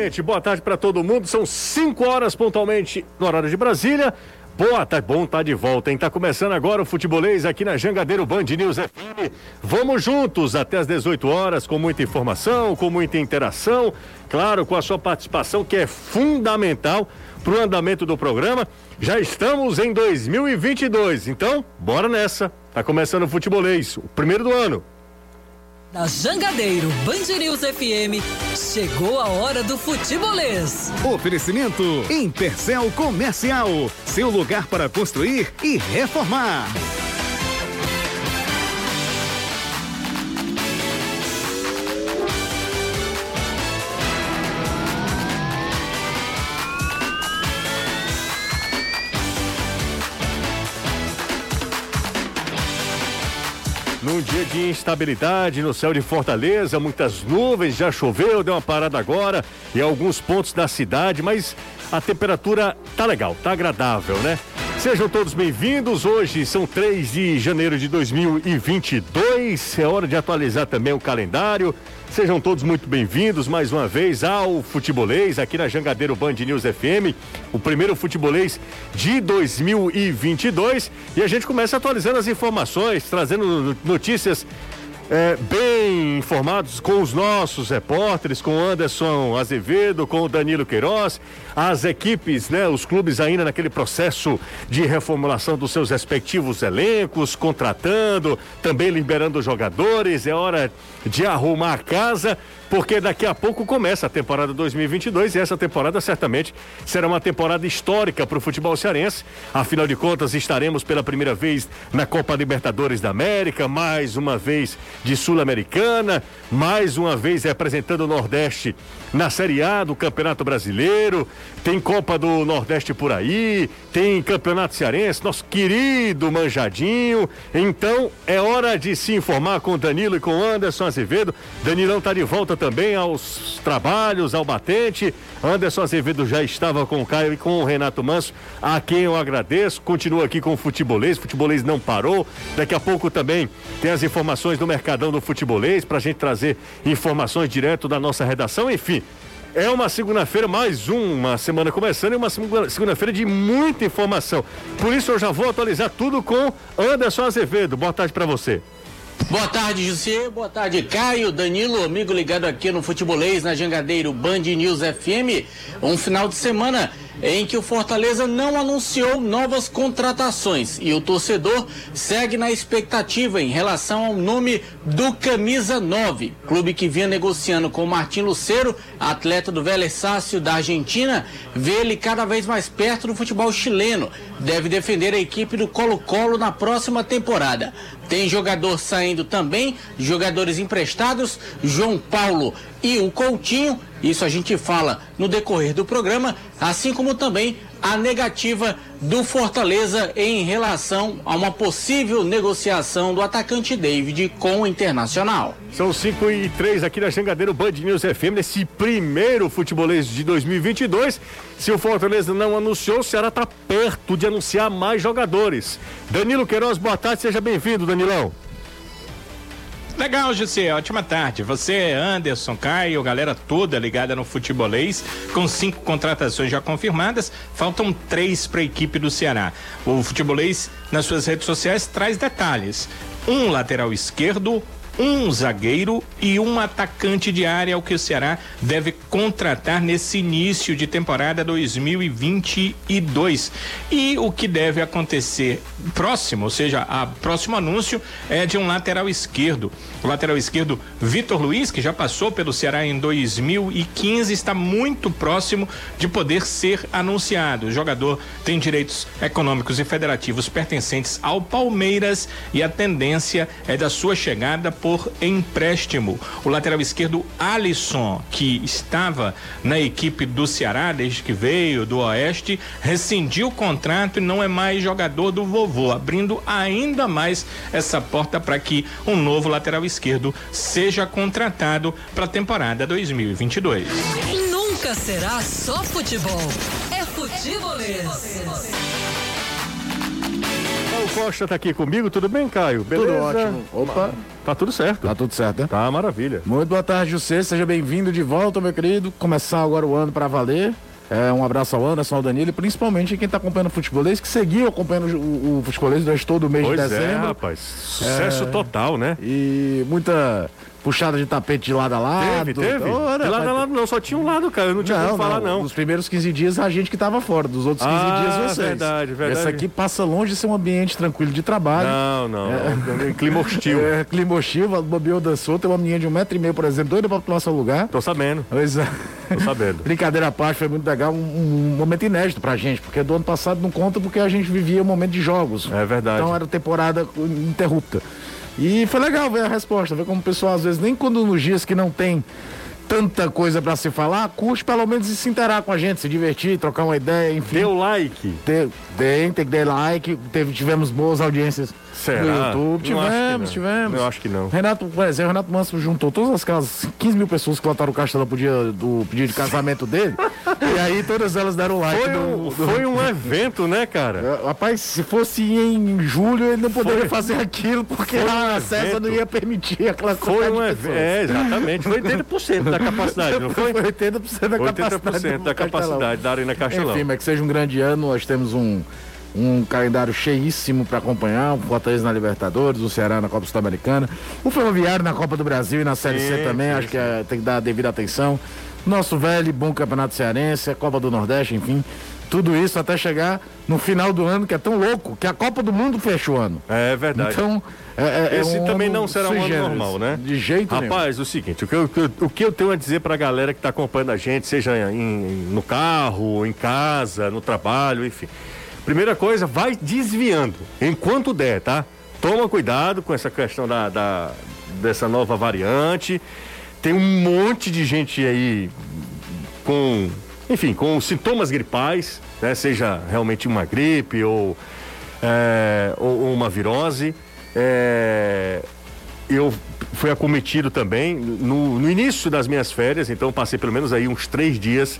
Gente, boa tarde para todo mundo. São 5 horas pontualmente no horário de Brasília. Boa tarde, bom tá de volta, hein? Tá começando agora o futebolês aqui na Jangadeiro Band News FM. Vamos juntos até as 18 horas com muita informação, com muita interação, claro, com a sua participação que é fundamental para o andamento do programa. Já estamos em 2022, então bora nessa. Tá começando o futebolês, o primeiro do ano. Jangadeiro Band News FM, chegou a hora do futebolês. Oferecimento Impercel Comercial, seu lugar para construir e reformar. De instabilidade no céu de Fortaleza, muitas nuvens, já choveu, deu uma parada agora em alguns pontos da cidade, mas a temperatura tá legal, tá agradável, né? Sejam todos bem-vindos. Hoje são 3 de janeiro de 2022. É hora de atualizar também o calendário. Sejam todos muito bem-vindos mais uma vez ao Futebolês aqui na Jangadeiro Band News FM, o primeiro Futebolês de 2022. E a gente começa atualizando as informações, trazendo notícias é, bem informados com os nossos repórteres, com Anderson Azevedo, com o Danilo Queiroz, as equipes, né, os clubes ainda naquele processo de reformulação dos seus respectivos elencos, contratando, também liberando jogadores, é hora de arrumar a casa porque daqui a pouco começa a temporada 2022 e essa temporada certamente será uma temporada histórica para o futebol cearense. Afinal de contas, estaremos pela primeira vez na Copa Libertadores da América, mais uma vez de Sul-Americana, mais uma vez representando o Nordeste na Série A do Campeonato Brasileiro. Tem Copa do Nordeste por aí, tem Campeonato Cearense, nosso querido Manjadinho. Então é hora de se informar com Danilo e com Anderson Azevedo. Danilão está de volta também aos trabalhos, ao batente. Anderson Azevedo já estava com o Caio e com o Renato Manso, a quem eu agradeço. Continua aqui com o futebolês, o futebolês não parou. Daqui a pouco também tem as informações do Mercadão do Futebolês para a gente trazer informações direto da nossa redação. Enfim, é uma segunda-feira, mais uma semana começando e uma segunda-feira de muita informação. Por isso eu já vou atualizar tudo com Anderson Azevedo. Boa tarde para você. Boa tarde, José. Boa tarde, Caio, Danilo, amigo ligado aqui no Futebolês, na Jangadeiro Band News FM. Um final de semana em que o Fortaleza não anunciou novas contratações e o torcedor segue na expectativa em relação ao nome do Camisa 9, clube que vinha negociando com o Martim Luceiro, atleta do Vélez Sácio da Argentina, vê ele cada vez mais perto do futebol chileno. Deve defender a equipe do Colo-Colo na próxima temporada. Tem jogador saindo também, jogadores emprestados, João Paulo e o Coutinho. Isso a gente fala no decorrer do programa, assim como também a negativa do Fortaleza em relação a uma possível negociação do atacante David com o Internacional. São 5 e 3 aqui na Xangadeiro Band News FM, nesse primeiro futebolês de 2022. Se o Fortaleza não anunciou, o Ceará está perto de anunciar mais jogadores. Danilo Queiroz, boa tarde, seja bem-vindo, Danilão. Legal, José. Ótima tarde. Você, Anderson, Caio, galera toda ligada no futebolês, com cinco contratações já confirmadas, faltam três para a equipe do Ceará. O futebolês, nas suas redes sociais, traz detalhes. Um lateral esquerdo, um zagueiro e um atacante de área, o que o Ceará deve contratar nesse início de temporada 2022. E o que deve acontecer próximo, ou seja, a próximo anúncio é de um lateral esquerdo. O lateral esquerdo Vitor Luiz, que já passou pelo Ceará em 2015, está muito próximo de poder ser anunciado. O jogador tem direitos econômicos e federativos pertencentes ao Palmeiras e a tendência é da sua chegada por por empréstimo. O lateral esquerdo Alisson, que estava na equipe do Ceará desde que veio do Oeste, rescindiu o contrato e não é mais jogador do vovô, abrindo ainda mais essa porta para que um novo lateral esquerdo seja contratado para a temporada 2022. Nunca será só futebol. É futebolês. Caio Costa tá aqui comigo, tudo bem, Caio? Beleza? Tudo ótimo. Opa, Tá tudo certo. tá tudo certo, né? Tá maravilha. Muito boa tarde, José. Seja bem-vindo de volta, meu querido. Começar agora o ano pra valer. É, um abraço ao Anderson, ao Danilo e principalmente quem tá acompanhando o futebolês, que seguiu acompanhando o, o futebolês durante todo o mês Pois de é, dezembro. rapaz. Sucesso total, né? E muita puxada de tapete de lado a lado. Teve, teve. Ora, de lado a lado não, só tinha um lado, cara. Eu não tinha Não, como falar, não. Nos primeiros 15 dias a gente que tava fora, dos outros 15 Ah, dias vocês. verdade, verdade. Esse aqui passa longe de ser um ambiente tranquilo de trabalho. Não, não. É. Clima hostil. É, clima hostil, bobeou dançou, tem uma menina de um metro e meio, por exemplo, doida pra tomar seu lugar. Tô sabendo, Pois é. tô sabendo. Brincadeira à parte, foi muito legal, um, um momento inédito pra gente, porque do ano passado não conta porque a gente vivia um momento de jogos. É verdade. Então era temporada interrupta. E foi legal ver a resposta, ver como o pessoal, às vezes, nem quando nos dias que não tem tanta coisa pra se falar, curte pelo menos se interar com a gente, se divertir, trocar uma ideia, enfim. Deu like. Tem, tem, tem que dar like, teve, tivemos boas audiências Será? no YouTube. Tivemos, tivemos. Eu acho que não. Renato, por exemplo, Renato Manso juntou todas aquelas 15 mil pessoas que lotaram o castelo pro dia do pedido de casamento dele. e aí todas elas deram like. Foi um, no- foi um evento, né, cara? É, Rapaz, se fosse em julho, ele não poderia Foi- fazer aquilo, porque foi um a César evento. não ia permitir aquela Foi quantidade um evento. É, exatamente. Foi 80% da capacidade, não foi? Foi 80% da capacidade. 80% do da capacidade da Arena Castelão. Enfim, mas que seja um grande ano, nós temos um, um calendário cheíssimo para acompanhar, o Fortaleza na Libertadores, o Ceará na Copa Sul-Americana, o Ferroviário na Copa do Brasil e na Série C Sim, também, sim, acho que é, tem que dar a devida atenção. Nosso velho e bom Campeonato Cearense, a Copa do Nordeste, enfim, tudo isso até chegar no final do ano, que é tão louco, que a Copa do Mundo fecha o ano. É verdade. Então, é, é- é Esse um também não será um ano normal, né? De jeito nenhum. Rapaz, o seguinte, o que, eu, o que eu tenho a dizer pra galera que tá acompanhando a gente, seja em- no carro, em casa, no trabalho, enfim. Primeira coisa, vai desviando, enquanto der, tá? Toma cuidado com essa questão da, da- dessa nova variante. Tem um monte de gente aí com, enfim, com sintomas gripais, né? Seja realmente uma gripe ou, é, ou, uma virose. É, eu fui acometido também no, no início das minhas férias, então passei pelo menos aí uns três dias.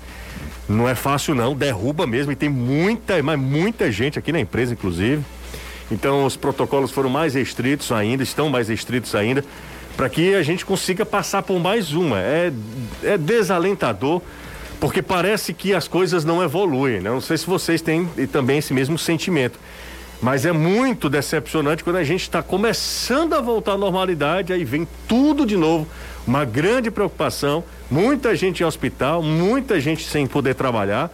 Não é fácil não, derruba mesmo e tem muita, mas muita gente aqui na empresa, inclusive. Então os protocolos foram mais restritos ainda, estão mais restritos ainda, para que a gente consiga passar por mais uma. É, é desalentador, porque parece que as coisas não evoluem. Né? Não sei se vocês têm também esse mesmo sentimento. Mas é muito decepcionante quando a gente está começando a voltar à normalidade, aí vem tudo de novo, uma grande preocupação, muita gente em hospital, muita gente sem poder trabalhar,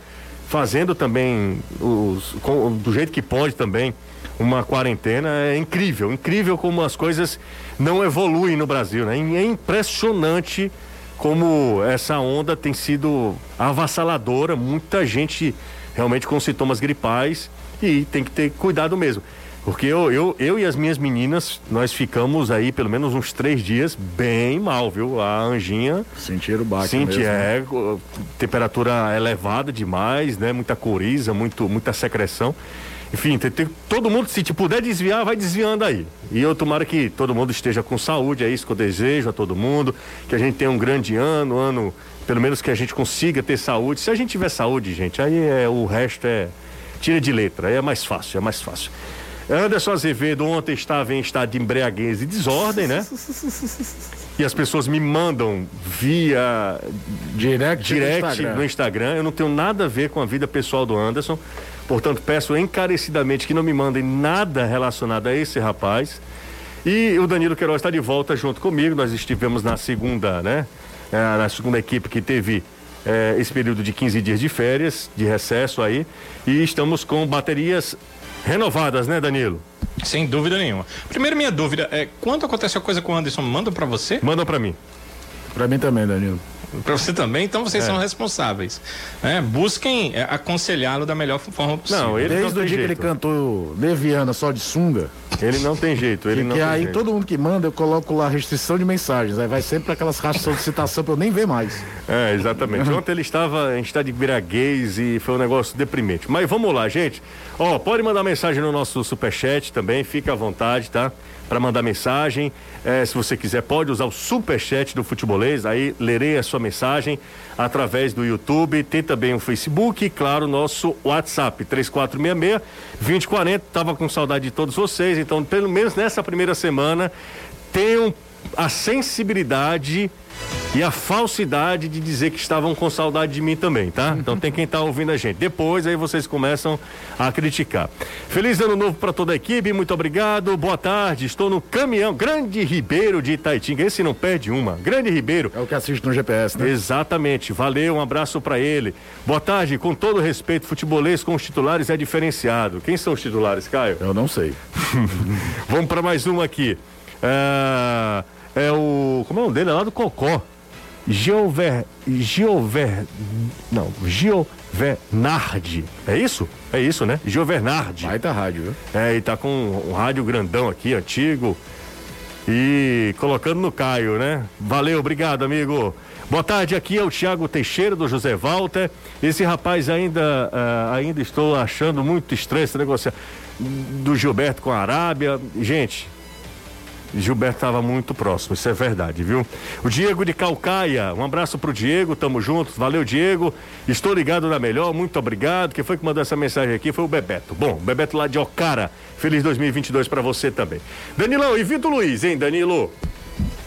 fazendo também os, com- do jeito que pode também uma quarentena. É incrível, incrível como as coisas não evoluem no Brasil, né? É impressionante como essa onda tem sido avassaladora, muita gente realmente com sintomas gripais e tem que ter cuidado mesmo. Porque eu, eu, eu e as minhas meninas, nós ficamos aí pelo menos uns três dias bem mal, viu? A Anjinha Sentir o baque mesmo, né? é, temperatura elevada demais, né? Muita coriza, muito, muita secreção. Enfim, tem, tem- todo mundo, se te puder desviar, vai desviando aí. E eu tomara que todo mundo esteja com saúde, é isso que eu desejo a todo mundo, que a gente tenha um grande ano, ano, pelo menos que a gente consiga ter saúde. Se a gente tiver saúde, gente, aí é, o resto é tira de letra, aí é mais fácil, é mais fácil. Anderson Azevedo ontem estava em estado de embriaguez e desordem, né? E as pessoas me mandam via Direct, direct no Instagram. no Instagram. Eu não tenho nada a ver com a vida pessoal do Anderson. Portanto, peço encarecidamente que não me mandem nada relacionado a esse rapaz. E o Danilo Queiroz está de volta junto comigo. Nós estivemos na segunda, né? É, na segunda equipe que teve é, esse período de 15 dias de férias, de recesso aí. E estamos com baterias renovadas, né, Danilo? Sem dúvida nenhuma. Primeiro, minha dúvida é: quando acontece a coisa com o Anderson, manda pra você? Manda para mim. Pra mim também, Danilo. Pra você também, então vocês É. são responsáveis. né? Busquem é, aconselhá-lo da melhor forma possível. Não, ele não Desde o dia que ele jeito. cantou Leviana só de sunga, Ele não tem jeito. Ele que, não que tem aí jeito. todo mundo que manda, eu coloco lá restrição de mensagens. Aí vai sempre para aquelas caixas de solicitação pra eu nem ver mais. É, exatamente. Ontem ele estava em estado de viraguez e foi um negócio deprimente. Mas vamos lá, gente. Ó, pode mandar mensagem no nosso superchat também, fica à vontade, tá? Para mandar mensagem. É, se você quiser, pode usar o superchat do futebolês, aí lerei a sua mensagem através do YouTube, tem também o Facebook e, claro, nosso WhatsApp, 3466 2040. Tava com saudade de todos vocês, então, pelo menos nessa primeira semana, tenham a sensibilidade e a falsidade de dizer que estavam com saudade de mim também, tá? Então tem quem tá ouvindo a gente. Depois aí vocês começam a criticar. Feliz ano novo para toda a equipe, muito obrigado. Boa tarde. Estou no caminhão Grande Ribeiro de Itaitinga. Esse não perde uma. Grande Ribeiro. É o que assiste no GPS, né? Exatamente. Valeu, um abraço para ele. Boa tarde. Com todo respeito, futebolês com os titulares é diferenciado. Quem são os titulares, Caio? Eu não sei. Vamos para mais uma aqui. É, é o. Como é o nome dele? É lá do Cocó. Giover. Giover. Não, Giovernardi. É isso? É isso, né? Giovernardi. Baita rádio, viu? É, e tá com um rádio grandão aqui, antigo. E colocando no Caio, né? Valeu, obrigado, amigo. Boa tarde, aqui é o Tiago Teixeira do José Walter. Esse rapaz ainda, uh, ainda estou achando muito estranho esse negócio do Gilberto com a Arábia. Gente, Gilberto estava muito próximo, isso é verdade, viu? O Diego de Calcaia, um abraço pro Diego, tamo juntos, valeu Diego, estou ligado na melhor, muito obrigado. Quem foi que mandou essa mensagem aqui foi o Bebeto. Bom, Bebeto lá de Ocara, feliz 2022 para você também. Danilão e Vitor Luiz, hein, Danilo?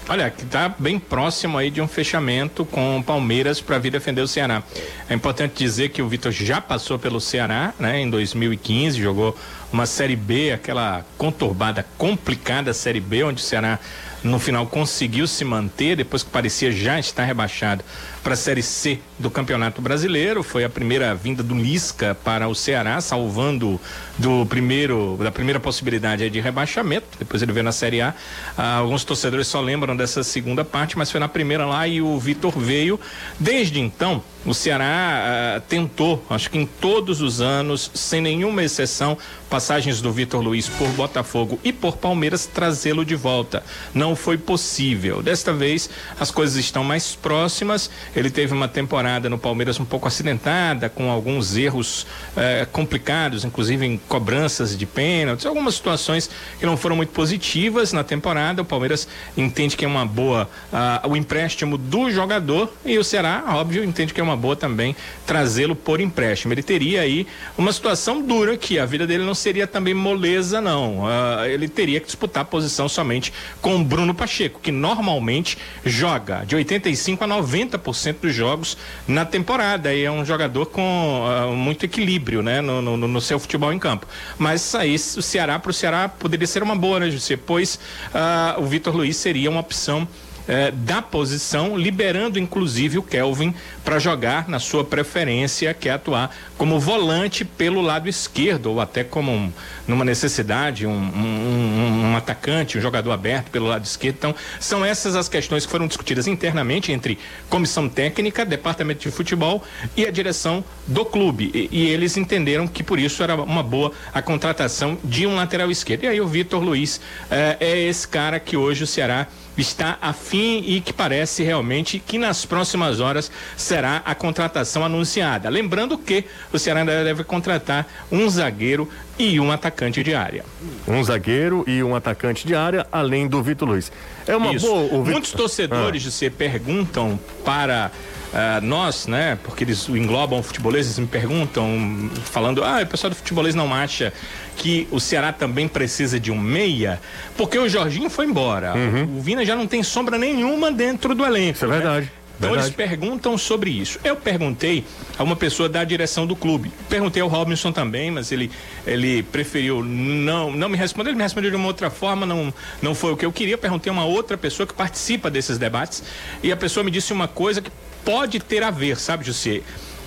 Olha, que está bem próximo aí de um fechamento com o Palmeiras para vir defender o Ceará. É importante dizer que o Vitor já passou pelo Ceará, né? Em 2015, jogou uma Série B, aquela conturbada, complicada Série B, onde o Ceará no final conseguiu se manter, depois que parecia já estar rebaixado para a Série C do Campeonato Brasileiro. Foi a primeira vinda do Lisca para o Ceará, salvando do primeiro da primeira possibilidade de rebaixamento. Depois ele veio na Série A. Ah, alguns torcedores só lembram dessa segunda parte, mas foi na primeira lá e o Vitor veio. Desde então, o Ceará ah, tentou, acho que em todos os anos, sem nenhuma exceção, passagens do Vitor Luiz por Botafogo e por Palmeiras, trazê-lo de volta. Não foi possível. Desta vez, as coisas estão mais próximas. Ele teve uma temporada no Palmeiras um pouco acidentada, com alguns erros eh, complicados, inclusive em cobranças de pênaltis, algumas situações que não foram muito positivas na temporada. O Palmeiras entende que é uma boa uh, o empréstimo do jogador e o Ceará, óbvio, entende que é uma boa também trazê-lo por empréstimo. Ele teria aí uma situação dura que a vida dele não seria também moleza, não. Uh, ele teria que disputar posição somente com o Bruno Pacheco, que normalmente joga de 85 a 90% dos jogos na temporada. E é um jogador com uh, muito equilíbrio, né, no, no, no, seu futebol em campo. Mas aí o Ceará para o Ceará poderia ser uma boa, né, José? Pois uh, o Vitor Luiz seria uma opção eh, da posição, liberando inclusive o Kelvin para jogar na sua preferência, que é atuar como volante pelo lado esquerdo, ou até como um, numa necessidade, um, um, um, atacante, um jogador aberto pelo lado esquerdo. Então, são essas as questões que foram discutidas internamente entre comissão técnica, departamento de futebol e a direção do clube. E, e eles entenderam que por isso era uma boa a contratação de um lateral esquerdo. E aí o Vitor Luiz eh, é esse cara que hoje o Ceará está afim e que parece realmente que nas próximas horas será a contratação anunciada. Lembrando que o Ceará ainda deve contratar um zagueiro e um atacante de área. Um zagueiro e um atacante de área, além do Vitor Luiz. É uma Isso. boa. Vitor... Muitos torcedores ah. se perguntam para Uh, nós, né, porque eles englobam futebolistas, me perguntam, falando, ah, o pessoal do futebolês não acha que o Ceará também precisa de um meia, porque o Jorginho foi embora. Uhum. O Vina já não tem sombra nenhuma dentro do elenco. Isso é né? Então Verdade. eles perguntam sobre isso. Eu perguntei a uma pessoa da direção do clube. Perguntei ao Robinson também, mas ele, ele preferiu não, não me responder. Ele me respondeu de uma outra forma, não, não foi o que eu queria. Perguntei a uma outra pessoa que participa desses debates e a pessoa me disse uma coisa que pode ter a ver, sabe, José?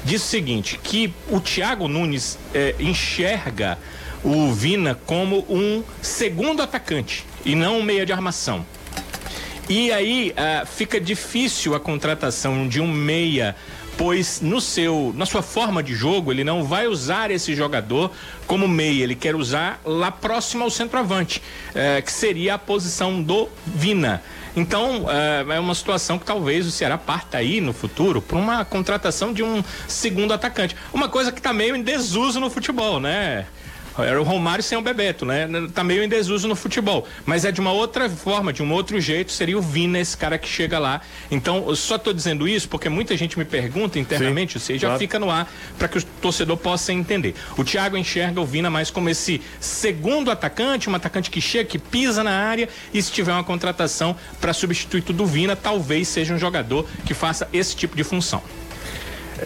Diz o seguinte, que o Thiago Nunes eh, enxerga o Vina como um segundo atacante e não um meia de armação. E aí uh, fica difícil a contratação de um meia pois no seu, na sua forma de jogo, ele não vai usar esse jogador como meia, ele quer usar lá próximo ao centroavante, eh, que seria a posição do Vina. Então, é, é uma situação que talvez o Ceará parta aí no futuro para uma contratação de um segundo atacante. Uma coisa que está meio em desuso no futebol, né? Era o Romário sem o Bebeto, né? Tá meio em desuso no futebol. Mas é de uma outra forma, de um outro jeito, seria o Vina, esse cara que chega lá. Então, eu só tô dizendo isso porque muita gente me pergunta internamente, ou seja, já fica no ar para que o torcedor possa entender. O Thiago enxerga o Vina mais como esse segundo atacante, um atacante que chega, que pisa na área e se tiver uma contratação para substituto do Vina, talvez seja um jogador que faça esse tipo de função.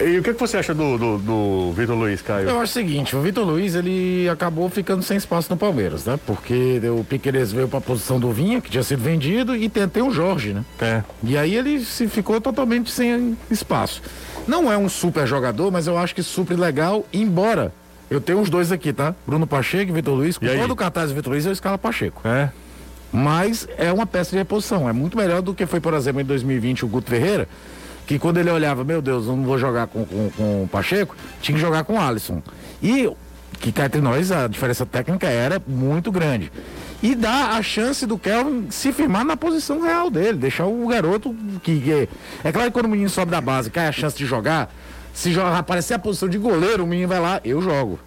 E o que, que você acha do, do, do Vitor Luiz, Caio? Eu acho o seguinte, o Vitor Luiz, ele acabou ficando sem espaço no Palmeiras, né? Porque o Piqueires veio pra posição do Vinha, que tinha sido vendido, e tentei o Jorge, né? É. E aí ele se ficou totalmente sem espaço. Não é um super jogador, mas eu acho que supre legal, embora eu tenho os dois aqui, tá? Bruno Pacheco e Vitor Luiz. Com todo o cartaz do Vitor Luiz, eu escalo Pacheco. É. Mas é uma peça de reposição. É muito melhor do que foi, por exemplo, em 2020 o Guto Ferreira, que quando ele olhava, meu Deus, eu não vou jogar com, com, com o Pacheco, tinha que jogar com o Alisson. E que cá entre nós a diferença técnica era muito grande. E dá a chance do Kelvin se firmar na posição real dele, deixar o garoto que. que- é claro que quando o menino sobe da base, cai a chance de jogar, se joga, aparecer a posição de goleiro, o menino vai lá, eu jogo.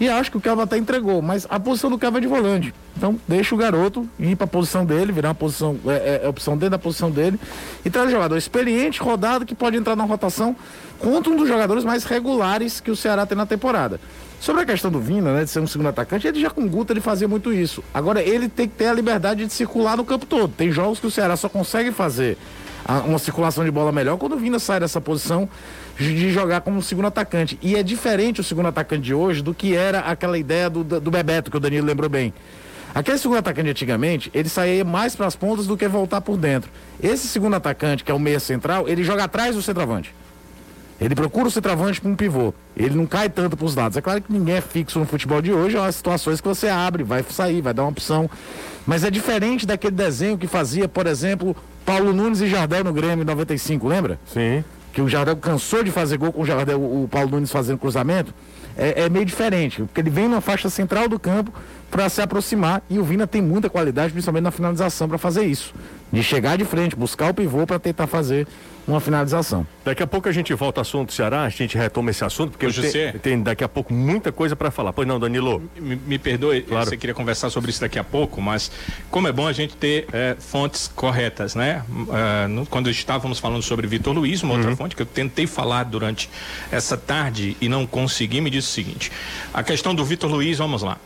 E acho que o Kelvin até entregou, mas a posição do Kelvin é de volante. Então deixa o garoto ir para a posição dele, virar uma posição, é, é, é opção dentro da posição dele. E traz um jogador experiente, rodado, que pode entrar na rotação contra um dos jogadores mais regulares que o Ceará tem na temporada. Sobre a questão do Vina, né, de ser um segundo atacante, ele já com o Guto ele fazia muito isso. Agora ele tem que ter a liberdade de circular no campo todo. Tem jogos que o Ceará só consegue fazer uma circulação de bola melhor quando o Vina sai dessa posição de jogar como segundo atacante. E é diferente o segundo atacante de hoje do que era aquela ideia do, do Bebeto, que o Danilo lembrou bem. Aquele segundo atacante antigamente, ele saía mais para as pontas do que voltar por dentro. Esse segundo atacante, que é o meia central, ele joga atrás do centroavante. Ele procura o centroavante para um pivô. Ele não cai tanto para os lados. É claro que ninguém é fixo no futebol de hoje, há situações que você abre, vai sair, vai dar uma opção. Mas é diferente daquele desenho que fazia, por exemplo, Paulo Nunes e Jardel no Grêmio em 95, lembra? Sim. Que o Jardel cansou de fazer gol com o Jardel, o Paulo Nunes fazendo cruzamento, é, é meio diferente, porque ele vem na faixa central do campo para se aproximar e o Vina tem muita qualidade, principalmente na finalização, para fazer isso. De chegar de frente, buscar o pivô para tentar fazer uma finalização. Daqui a pouco a gente volta ao assunto do Ceará, a gente retoma esse assunto, porque Ô, tem, José. tem daqui a pouco muita coisa para falar. Pois não, Danilo? Me, me perdoe, Claro. você queria conversar sobre isso daqui a pouco, mas como é bom a gente ter eh, fontes corretas, né? Ah, no- quando estávamos falando sobre Vitor Luiz, uma outra fonte que eu tentei falar durante essa tarde e não consegui, me disse o seguinte: a questão do Vitor Luiz, vamos lá.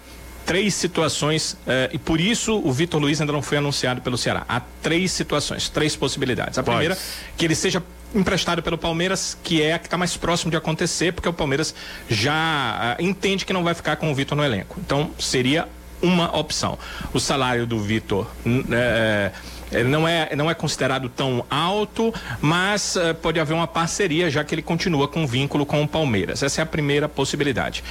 Três situações, eh, e por isso o Vitor Luiz ainda não foi anunciado pelo Ceará. Há três situações, três possibilidades. A primeira, que ele seja emprestado pelo Palmeiras, que é a que está mais próximo de acontecer, porque o Palmeiras já ah, entende que não vai ficar com o Vitor no elenco. Então, seria uma opção. O salário do Vitor n- é, ele não é, não é considerado tão alto, mas eh, pode haver uma parceria, já que ele continua com vínculo com o Palmeiras. Essa é a primeira possibilidade.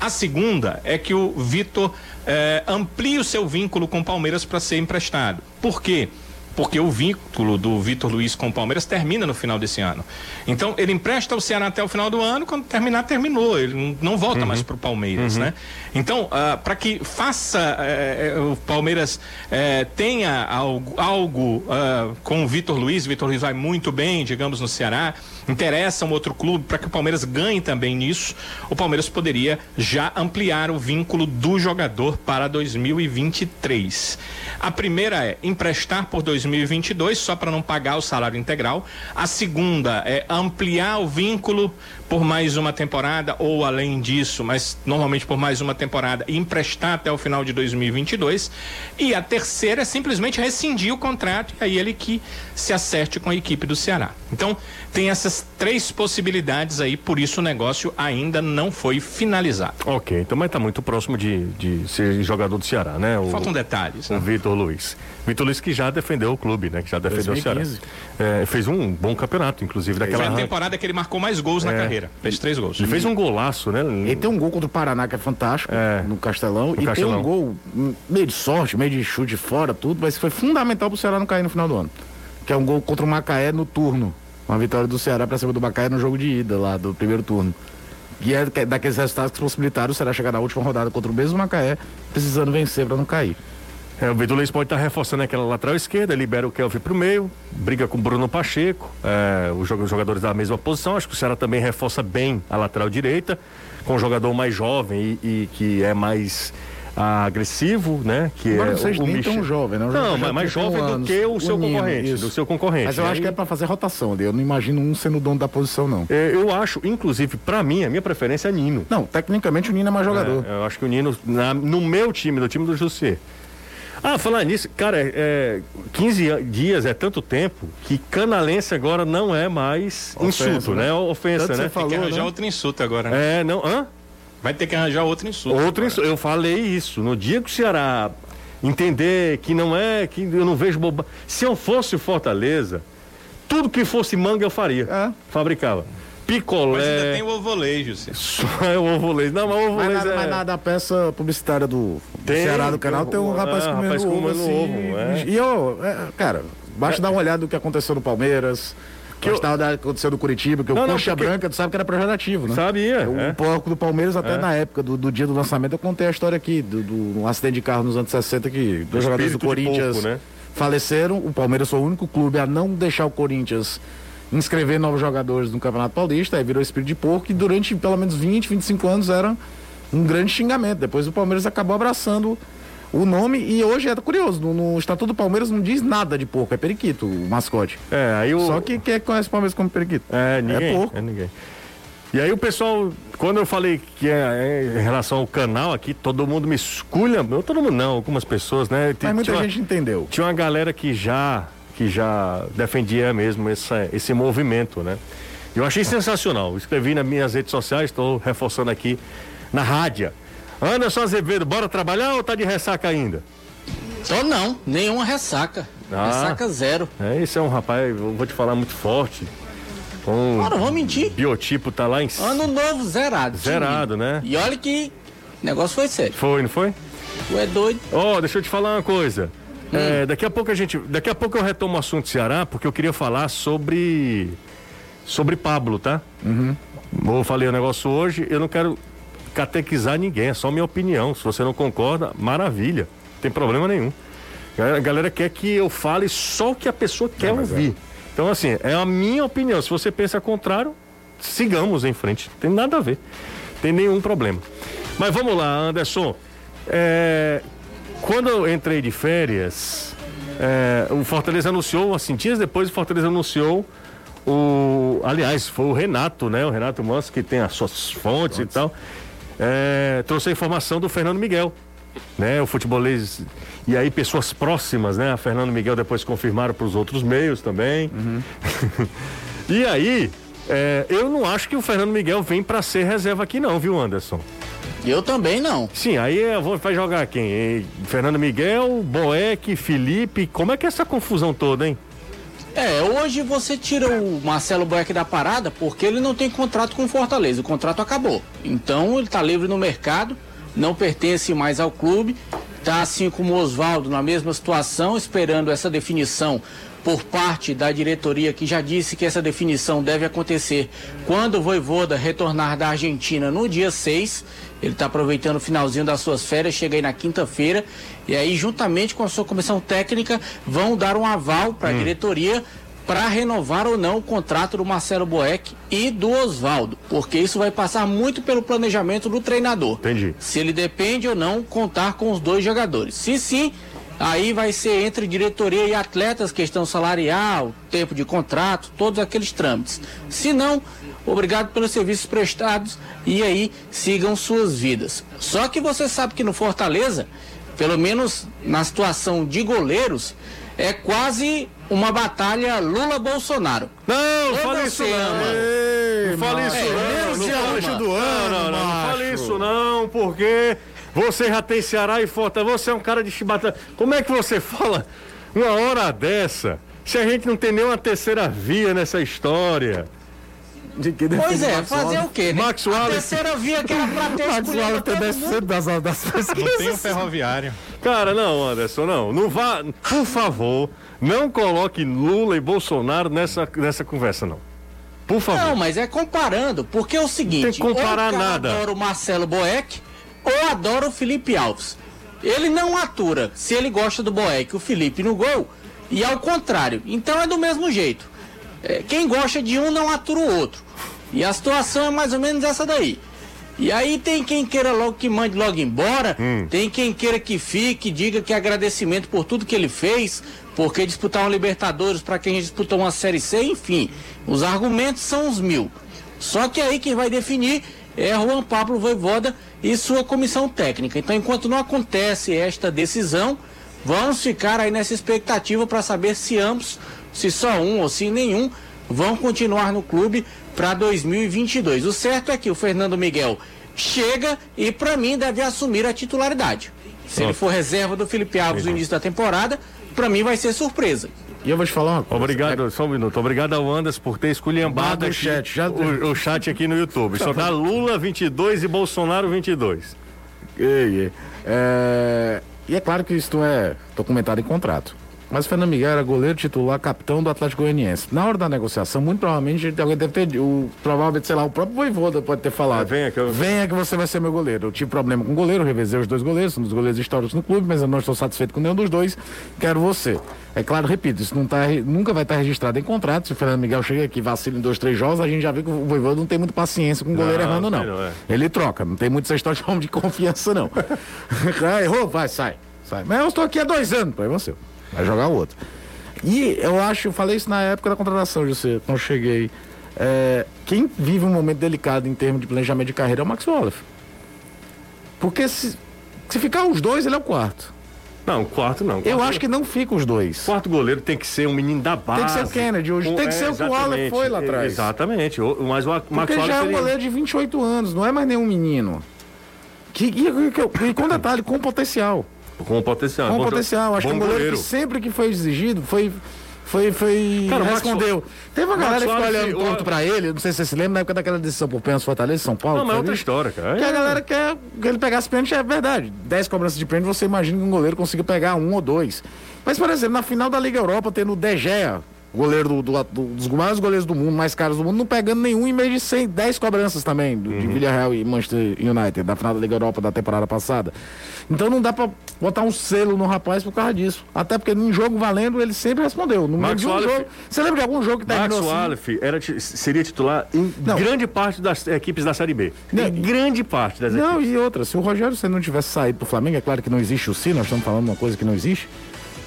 A segunda é que o Vitor eh, amplie o seu vínculo com o Palmeiras para ser emprestado. Por quê? Porque o vínculo do Vitor Luiz com o Palmeiras termina no final desse ano. Então, ele empresta o Ceará até o final do ano, quando terminar, terminou. Ele não, volta mais para o Palmeiras, né? Então, para que faça eh, o Palmeiras eh, tenha algo, algo ah, com o Vitor Luiz, o Vitor Luiz vai muito bem, digamos, no Ceará, interessa um outro clube para que o Palmeiras ganhe também nisso, o Palmeiras poderia já ampliar o vínculo do jogador para 2023. A primeira é emprestar por 2022 só para não pagar o salário integral. A segunda é ampliar o vínculo por mais uma temporada ou além disso, mas normalmente por mais uma temporada e emprestar até o final de 2022. E a terceira é simplesmente rescindir o contrato e aí ele que se acerte com a equipe do Ceará. Então, tem essas três possibilidades aí, por isso o negócio ainda não foi finalizado. Ok, então mas tá muito próximo de, de ser jogador do Ceará, né? O, Faltam detalhes. o Né? Vitor Luiz. Vitor Luiz que já defendeu o clube, né? Que já defendeu 2015. o Ceará. É, fez um bom campeonato, inclusive, Foi daquela. a temporada que ele marcou mais gols na É. carreira. Fez três gols. Ele fez um golaço, né? Ele tem um gol contra o Paraná que é fantástico É. no Castelão. e Castelão. tem um gol meio de sorte, meio de chute fora, tudo, mas foi fundamental pro Ceará não cair no final do ano. Que é um gol contra o Macaé no turno. Uma vitória do Ceará pra cima do Macaé no jogo de ida lá do primeiro turno. E é que- daqueles resultados que possibilitaram o Ceará chegar na última rodada contra o mesmo Macaé, precisando vencer pra não cair. É, o Vitor pode estar reforçando aquela lateral esquerda, libera o Kelvin para o meio, briga com o Bruno Pacheco, é, os jogadores da mesma posição. Acho que o Ceará também reforça bem a lateral direita, com um jogador mais jovem e, e que é mais ah, agressivo, né? Que Agora é não seja o nem Michel. tão jovem, né? Não, jogador mas mais jovem do anos. que o seu concorrente, isso. do seu concorrente. Mas eu Aí- acho que é pra fazer rotação. Eu não imagino um sendo dono da posição, não. É, eu acho, inclusive, para mim, a minha preferência é Nino. Não, tecnicamente o Nino é mais jogador. É, eu acho que o Nino, na- no meu time, no time do José. Ah, falar nisso, cara, é, é, 15 a- dias é tanto tempo que canalense agora não é mais Ofensa, insulto, né? né? Ofensa, Tanto né? você falou, Tem que arranjar né? outro insulto agora, né? É, não, hã? Vai ter que arranjar outro insulto. Outro agora. insulto. Eu falei isso. No dia que o Ceará entender que não é, que eu não vejo bobagem. Se eu fosse o Fortaleza, tudo que fosse manga eu faria. É. Fabricava. Picolé. Mas ainda tem o ovolejo. Só é o ovolês. Não, mas o Mas ovolês nada, é... mas nada da peça publicitária do, do Tem, Ceará do canal tem um um- rapaz ah, comendo rapaz ovo. comendo assim, ovo, é. E eu, é, cara, basta dar uma olhada no que aconteceu no Palmeiras. Que eu- da- aconteceu no Curitiba, que Não, o não, Coxa porque- Branca, tu sabe que era pejorativo, né? Sabia, O é. porco do Palmeiras, até É. na época do, do dia do lançamento, eu contei a história aqui, do, do um acidente de carro nos anos 60 que dois jogadores do Corinthians porco, né? faleceram. O Palmeiras foi o único clube a não deixar o Corinthians inscrever novos jogadores no Campeonato Paulista, aí virou espírito de porco e durante pelo menos 20, 25 anos era um grande xingamento. Depois o Palmeiras acabou abraçando o nome e hoje é curioso, no, no Estatuto do Palmeiras não diz nada de porco, é periquito, o mascote. É, aí o... Só que quem é que conhece o Palmeiras como periquito? É, ninguém. É porco. É ninguém. E aí o pessoal, quando eu falei que é, é em relação ao canal aqui, todo mundo me esculha, não todo mundo não, algumas pessoas, né? Mas muita tinha uma- gente entendeu. tinha uma galera que já que já defendia mesmo essa, esse movimento, né? Eu achei sensacional. Escrevi nas minhas redes sociais, estou reforçando aqui na rádio. Anderson Azevedo, bora trabalhar ou tá de ressaca ainda? Tô não, nenhuma ressaca. Ah. Ressaca zero. É, esse é um rapaz, eu vou te falar, muito forte. Com Ora, vou mentir. biotipo tá lá em cima. Ano novo zerado. Zerado, né? E olha que negócio foi sério. Foi, não foi? Tu é doido. Ó, deixa eu te falar uma coisa. É, daqui a pouco a gente, daqui a pouco eu retomo o assunto Ceará, porque eu queria falar sobre sobre Pablo, tá? Eu falei o negócio hoje, eu não quero catequizar ninguém, é só minha opinião. Se você não concorda, maravilha, não tem problema nenhum. A galera quer que eu fale só o que a pessoa quer ouvir. Então, assim, é a minha opinião. Se você pensa contrário, sigamos em frente. Não tem nada a ver. Não tem nenhum problema. Mas vamos lá, Anderson. É, quando eu entrei de férias, é, o Fortaleza anunciou, assim, dias depois o Fortaleza anunciou o. Aliás, foi o Renato, né? O Renato Manso, que tem as suas fontes e tal. é, trouxe a informação do Fernando Miguel. Né, o futebolês. E aí, pessoas próximas, né? A Fernando Miguel depois confirmaram para os outros meios também. e aí, é, eu não acho que o Fernando Miguel vem para ser reserva aqui, não, viu, Anderson? Eu também não. Sim, aí eu vou, vai jogar quem? Fernando Miguel, Boeck, Felipe. Como é que é essa confusão toda, hein? É, hoje você tira o Marcelo Boeck da parada porque ele não tem contrato com o Fortaleza. O contrato acabou. Então ele tá livre no mercado, não pertence mais ao clube. Tá assim como o Oswaldo na mesma situação, esperando essa definição por parte da diretoria que já disse que essa definição deve acontecer quando o Voivoda retornar da Argentina no dia 6. Ele está aproveitando o finalzinho das suas férias, chega aí na quinta-feira. E aí, juntamente com a sua comissão técnica, vão dar um aval para a diretoria para renovar ou não o contrato do Marcelo Boeck e do Oswaldo, porque isso vai passar muito pelo planejamento do treinador. Entendi. Se ele depende ou não contar com os dois jogadores. Se sim, aí vai ser entre diretoria e atletas, questão salarial, tempo de contrato, todos aqueles trâmites. Se não, obrigado pelos serviços prestados e aí sigam suas vidas. Só que você sabe que no Fortaleza, pelo menos na situação de goleiros, é quase uma batalha Lula-Bolsonaro. Não, Ou você isso não. ama? Não fale isso É, não. isso do ano. Não, não, não, não fale isso não, porque você já tem Ceará e Fortaleza. Você é um cara de chibata. Como é que você fala uma hora dessa? Se a gente não tem nenhuma terceira via nessa história. De que Pois é, Max fazer Wallace. o quê, né? Max A Wallace. terceira via que era pra ter Max Wallace tem todo mundo. 10% das, das Não tem o pesquisas. ferroviário. Cara, não, Anderson, não. Não vá. Por favor, não coloque Lula e Bolsonaro nessa, nessa conversa, não. Por favor. Não, mas é comparando, porque é o seguinte, Tem que comparar ou nada. adora o Marcelo Boeck ou adora o Felipe Alves. ele não atura se ele gosta do Boeck, o Felipe no gol, e ao contrário. Então é do mesmo jeito. É, quem gosta de um não atura o outro. E a situação é mais ou menos essa daí. E aí tem quem queira logo que mande logo embora, tem quem queira que fique, diga que é agradecimento por tudo que ele fez, porque disputar uma Libertadores para quem disputou uma Série C, enfim. Os argumentos são os mil. Só que aí quem vai definir é Juan Pablo Voivoda e sua comissão técnica. Então, enquanto não acontece esta decisão, vamos ficar aí nessa expectativa para saber se ambos, se só um ou se nenhum, vão continuar no clube para 2022. O certo é que o Fernando Miguel chega e, para mim, deve assumir a titularidade. Se ele for reserva do Felipe Alves no início da temporada, para mim vai ser surpresa. E eu vou te falar uma coisa. Obrigado, só um minuto. Obrigado ao Anderson por ter esculhambado o chat, já- o, o chat aqui no YouTube. Só dá Lula 22 e Bolsonaro 22. Ei, ei. É, E é claro que isso é documentado em contrato. Mas o Fernando Miguel era goleiro titular, capitão do Atlético Goianiense. Na hora da negociação, muito provavelmente alguém deve ter. O, provavelmente, sei lá, o próprio Voivoda pode ter falado. É, venha que eu- Venha que você vai ser meu goleiro. Eu tive problema com o goleiro, revezei os dois goleiros, são dos goleiros históricos no clube, mas eu não estou satisfeito com nenhum dos dois. Quero você. É claro, repito, isso não tá, nunca vai estar registrado em contrato. Se o Fernando Miguel chega aqui e vacila em dois, três jogos, a gente já vê que o Voivoda não tem muita paciência com o goleiro Não, errando, não. não, é. Ele troca, não tem muita essa história de confiança, não. Ah, Errou, vai, sai, sai. Mas eu estou aqui há dois anos, pô, é você. Vai jogar o outro. E eu acho, eu falei isso na época da contratação, José, quando eu cheguei. É, quem vive um momento delicado em termos de planejamento de carreira é o Max Wallace. Porque se, se ficar os dois, ele é o quarto. Não, quarto não. Eu Quarto- acho que não fica os dois. Quarto goleiro tem que ser um menino da base. que ser o Kennedy hoje, tem que ser o que o Wallace exatamente, foi lá atrás. Exatamente. Mas o Max Porque já é um goleiro de 28 anos, não é mais nenhum menino. Que, e, e- e com detalhe, com potencial. Com potencial. Com bom potencial. Acho que um goleiro, goleiro. que sempre que foi exigido, foi. Foi, foi. Cara, o Max respondeu. Teve uma Max galera que ficou olhando o- ponto pra ele, não sei se você se lembra, na época daquela decisão por pênalti Fortaleza, São Paulo. Não, mas é outra história, cara. Que a É. galera quer que ele pegasse pênalti, é verdade. 10 cobranças de pênalti, você imagina que um goleiro consiga pegar um ou dois. Mas, por exemplo, na final da Liga Europa, tendo o De Gea, goleiro do, do- do- dos maiores goleiros do mundo, mais caros do mundo, não pegando nenhum em meio de 100, 10 cobranças também, do, Uhum. de Villarreal e Manchester United, da final da Liga Europa da temporada passada. Então não dá pra botar um selo no rapaz por causa disso. Até porque num jogo valendo, ele sempre respondeu. No meio Max de um jogo. Você lembra de algum jogo que Max terminou assim? Wallace era, seria titular em Não. grande parte das equipes da Série B. Não, grande parte das Não, equipes. e outra, se o Rogério você não tivesse saído pro Flamengo, é claro que não existe o si, nós estamos falando uma coisa que não existe,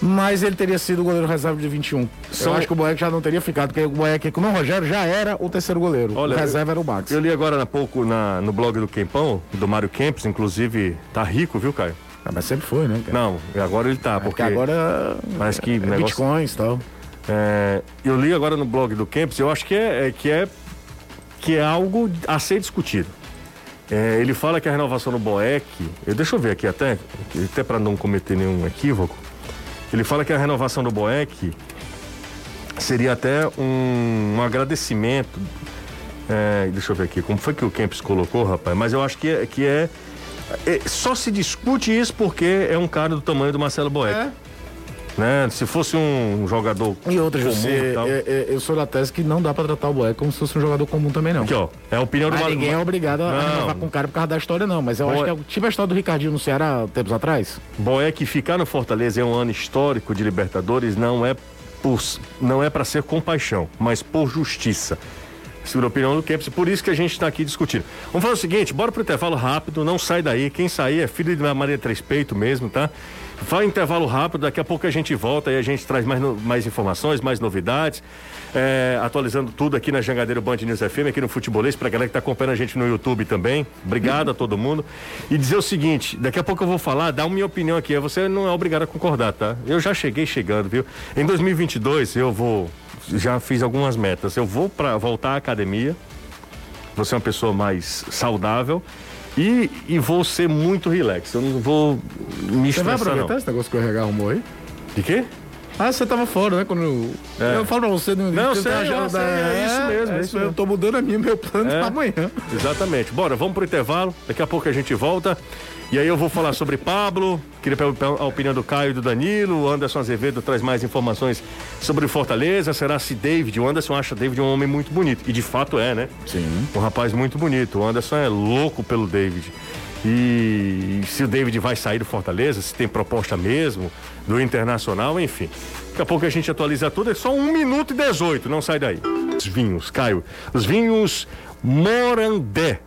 mas ele teria sido o goleiro reserva de 21. São- Eu acho que o Boeck já não teria ficado, porque o Boeck com o Rogério já era o terceiro goleiro. Olha, o reserva era o Max. Eu li agora há pouco na, no blog do Quempão, do Mário Kempis, inclusive, tá rico, viu, Caio? Ah, mas sempre foi, né? cara? Não, agora ele tá, porque porque agora parece que é negócio- bitcoins e tal. É, eu li agora no blog do Kempis, eu acho que é, é- que é que é algo a ser discutido. É, ele fala que a renovação do Boeck, eu, deixa eu ver aqui até, até para não cometer nenhum equívoco. Ele fala que a renovação do Boeck seria até um, um agradecimento. É, deixa eu ver aqui, como foi que o Kempis colocou, rapaz? Mas eu acho que é, que é, é- só se discute isso porque é um cara do tamanho do Marcelo Boeck. É. Né? Se fosse um jogador E outra, comum e tal. é- é- eu sou da tese que não dá pra tratar o Boeck como se fosse um jogador comum também, não. Aqui, ó. É a opinião do Mas ninguém é obrigado a renovar com o cara por causa da história, não. Mas eu Boa- acho que é, tipo a história do Ricardinho no Ceará tempos atrás. Boeck ficar no Fortaleza é um ano histórico de Libertadores, não é por, não é para ser compaixão, mas por justiça. Segura a opinião do Kempis, por isso que a gente está aqui discutindo. Vamos fazer o seguinte, bora pro intervalo rápido, não sai daí. Quem sair é filho de Maria Três Peito mesmo, tá? Vai intervalo rápido, daqui a pouco a gente volta e a gente traz mais, mais informações, mais novidades, é, atualizando tudo aqui na Jangadeiro Band News FM, aqui no Futebolês, pra galera que tá acompanhando a gente no YouTube também. Obrigado a todo mundo. E dizer o seguinte, daqui a pouco eu vou falar, dar minha opinião aqui, você não é obrigado a concordar, tá? Eu já cheguei chegando, viu? Em 2022 eu vou, já fiz algumas metas, eu vou para voltar à academia, vou ser uma pessoa mais saudável e, e vou ser muito relax. Eu não vou me Você vai estressar, aproveitar não. esse negócio que RH arrumou aí? De quê? Ah, você tava fora, né? Quando eu, É. eu falo pra você no Não, você sei, tá eu sei, é isso mesmo, é isso Eu mesmo. tô mudando a minha, meu plano É. pra amanhã. Exatamente. Bora, vamos pro intervalo. Daqui a pouco a gente volta. E aí eu vou falar sobre Pablo, queria pegar a opinião do Caio e do Danilo. O Anderson Azevedo traz mais informações sobre Fortaleza. Será se David? O Anderson acha David um homem muito bonito. E de fato é, né? Sim. Um rapaz muito bonito. O Anderson é louco pelo David. E se o David vai sair do Fortaleza, se tem proposta mesmo do Internacional, enfim. Daqui a pouco a gente atualiza tudo, é só um minuto e 18, não sai daí. Os vinhos, Caio. Os vinhos Morandé.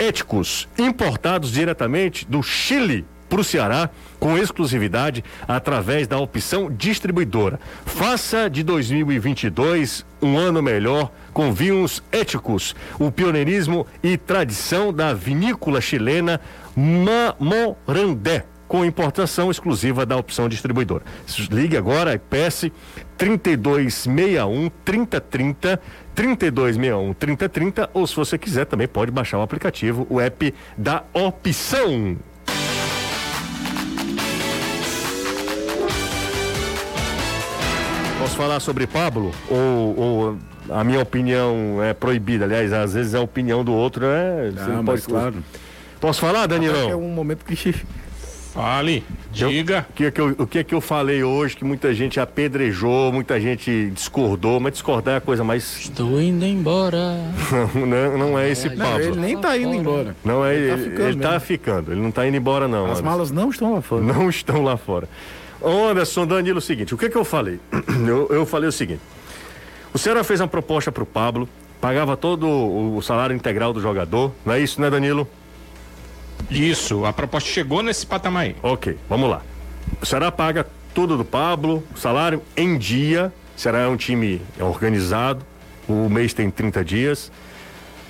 Éticos, importados diretamente do Chile para o Ceará com exclusividade através da opção distribuidora. Faça de 2022 um ano melhor com vinhos éticos, o pioneirismo e tradição da vinícola chilena Mamorandé com importação exclusiva da opção distribuidora. Ligue agora, peça 3261 3030 3261 3030 ou se você quiser também pode baixar o aplicativo, o app da opção. Posso falar sobre Pablo? Ou, ou, a minha opinião é proibida? Aliás, às vezes a opinião do outro é. Você não, pode claro. Posso falar, Danilão? É um momento que Fale, diga. O que, é que eu, o que é que eu falei hoje que muita gente apedrejou, muita gente discordou, mas discordar é a coisa mais. Estou indo embora. não, não é esse papo. Não, ele nem está indo embora. Não é, ele, ele, tá ficando, ele tá ficando, ele não está indo embora, não. As Anderson. malas não estão lá fora. Não estão lá fora. Anderson, Danilo, o seguinte, o que é que eu falei? Eu, eu falei o seguinte. O Ceará fez uma proposta para o Pablo, pagava todo o salário integral do jogador, não é isso, né, Danilo? Isso, a proposta chegou nesse patamar aí. Ok, vamos lá. O Ceará paga tudo do Pablo, salário em dia. O Ceará é um time organizado, o mês tem 30 dias.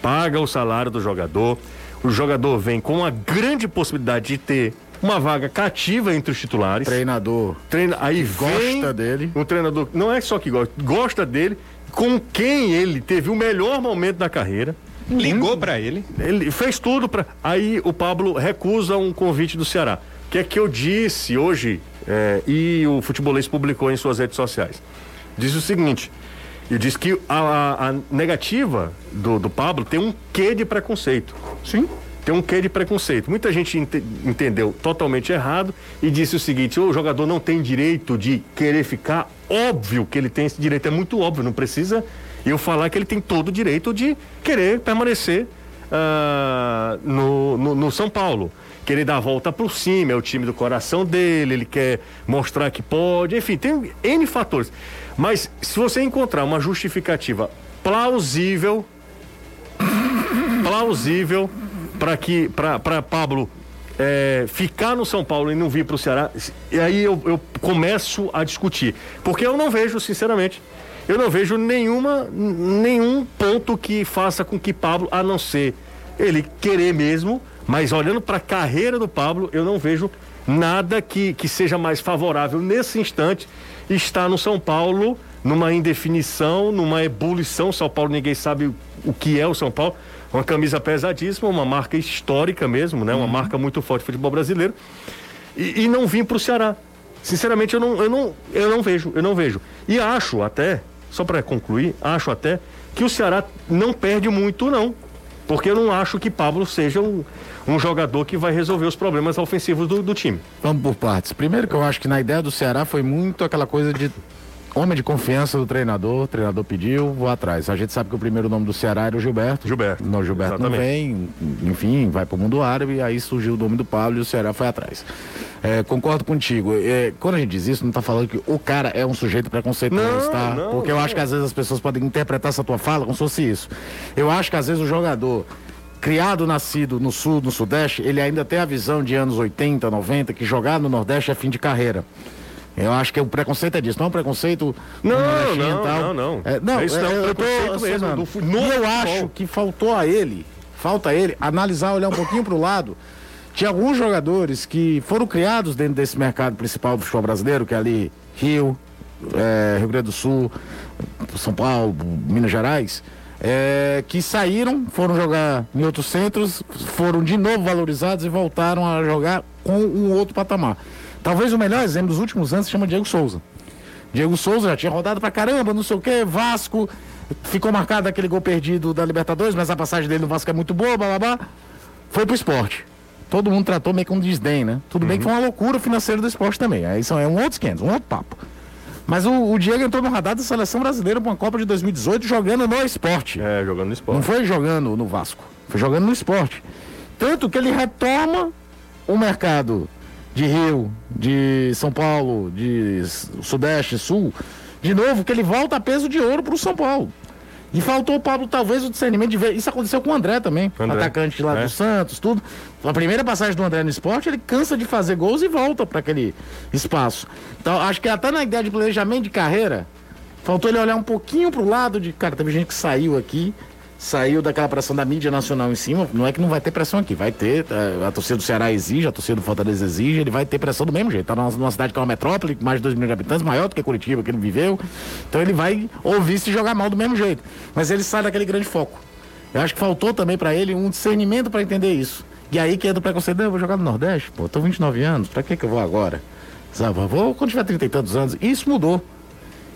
Paga o salário do jogador. O jogador vem com uma grande possibilidade de ter uma vaga cativa entre os titulares. Treinador. Treina, aí vem gosta dele. Um treinador, não é só que gosta, gosta dele, com quem ele teve o melhor momento da carreira. Ligou para ele. Ele fez tudo para. Aí o Pablo recusa um convite do Ceará. O que é que eu disse hoje é, e o futebolês publicou em suas redes sociais? Disse o seguinte: eu disse que a, a negativa do, do Pablo tem um quê de preconceito. Sim. Tem um quê de preconceito. Muita gente ent entendeu totalmente errado e disse o seguinte: o jogador não tem direito de querer ficar. Óbvio que ele tem esse direito, é muito óbvio, não precisa eu falar que ele tem todo o direito de querer permanecer uh, no, no, no, São Paulo. Querer dar a volta por cima, é o time do coração dele, ele quer mostrar que pode, enfim, tem N fatores. Mas se você encontrar uma justificativa plausível, plausível, para que para Pablo é, ficar no São Paulo e não vir para o Ceará, e aí eu, eu começo a discutir. Porque eu não vejo, sinceramente, eu não vejo nenhuma, nenhum ponto que faça com que Pablo, a não ser ele querer mesmo, mas olhando para a carreira do Pablo, eu não vejo nada que, que seja mais favorável nesse instante estar no São Paulo, numa indefinição, numa ebulição. São Paulo ninguém sabe o que é o São Paulo. Uma camisa pesadíssima, uma marca histórica mesmo, né? Uma uhum. marca muito forte do futebol brasileiro. E, e não vim para o Ceará. Sinceramente, eu não, eu, não, eu não vejo, eu não vejo. E acho até só para concluir, acho até que o Ceará não perde muito, não. Porque eu não acho que Pablo seja um, um jogador que vai resolver os problemas ofensivos do, do time. Vamos por partes. Primeiro que eu acho que na ideia do Ceará foi muito aquela coisa de homem de confiança do treinador, o treinador pediu, vou atrás. A gente sabe que o primeiro nome do Ceará era o Gilberto. Gilberto. Não, Gilberto exatamente. não vem, enfim, vai para o mundo árabe, e aí surgiu o nome do Pablo e o Ceará foi atrás. É, concordo contigo. É, quando a gente diz isso, não está falando que o cara é um sujeito preconceituoso, tá? Não, Porque eu não. acho que às vezes as pessoas podem interpretar essa tua fala como se fosse isso. Eu acho que às vezes o jogador criado, nascido no sul, no sudeste, ele ainda tem a visão de anos 80, 90, que jogar no nordeste é fim de carreira. Eu acho que o preconceito é disso, não é um preconceito. Não, não, não, não. É, não, isso não é, um preconceito tô, mesmo. Do, no eu acho que faltou a ele, falta a ele, analisar, olhar um pouquinho para o lado. Tinha alguns jogadores que foram criados dentro desse mercado principal do futebol brasileiro, que é ali Rio, é, Rio Grande do Sul, São Paulo, Minas Gerais. É, que saíram, foram jogar em outros centros, foram de novo valorizados e voltaram a jogar com um outro patamar. Talvez o melhor exemplo dos últimos anos se chama Diego Souza. Diego Souza já tinha rodado pra caramba, não sei o que, Vasco, ficou marcado aquele gol perdido da Libertadores, mas a passagem dele no Vasco é muito boa, blá blá blá. Foi pro esporte. Todo mundo tratou meio com desdém, né? Tudo uhum. bem que foi uma loucura financeira do esporte também. Aí são, é um outro esquema, um outro papo. Mas o, o, Diego entrou no radar da seleção brasileira para uma Copa de 2018 jogando no esporte. É, jogando no esporte. Não foi jogando no Vasco, foi jogando no esporte. Tanto que ele retoma o mercado de Rio, de São Paulo, de Sudeste, Sul, de novo, que ele volta a peso de ouro para o São Paulo. E faltou o Pablo, talvez, o discernimento de ver. Isso aconteceu com o André também, André, atacante lá é. do Santos, tudo. A primeira passagem do André no esporte, ele cansa de fazer gols e volta para aquele espaço. Então, acho que até na ideia de planejamento de carreira, faltou ele olhar um pouquinho pro lado de. Cara, teve gente que saiu aqui, saiu daquela pressão da mídia nacional em cima. Não é que não vai ter pressão aqui, vai ter. eh, A torcida do Ceará exige, a torcida do Fortaleza exige, ele vai ter pressão do mesmo jeito. Tá numa, numa cidade que é uma metrópole, mais de 2 milhões de habitantes, maior do que Curitiba, que ele viveu. Então ele vai ouvir se jogar mal do mesmo jeito. Mas ele sai daquele grande foco. Eu acho que faltou também pra ele um discernimento pra entender isso. E aí que entra o preconceito, "Não, eu vou jogar no Nordeste, pô, tô 29 anos, pra que que eu vou agora? Sabe, eu vou quando tiver 30 e tantos anos. Isso mudou.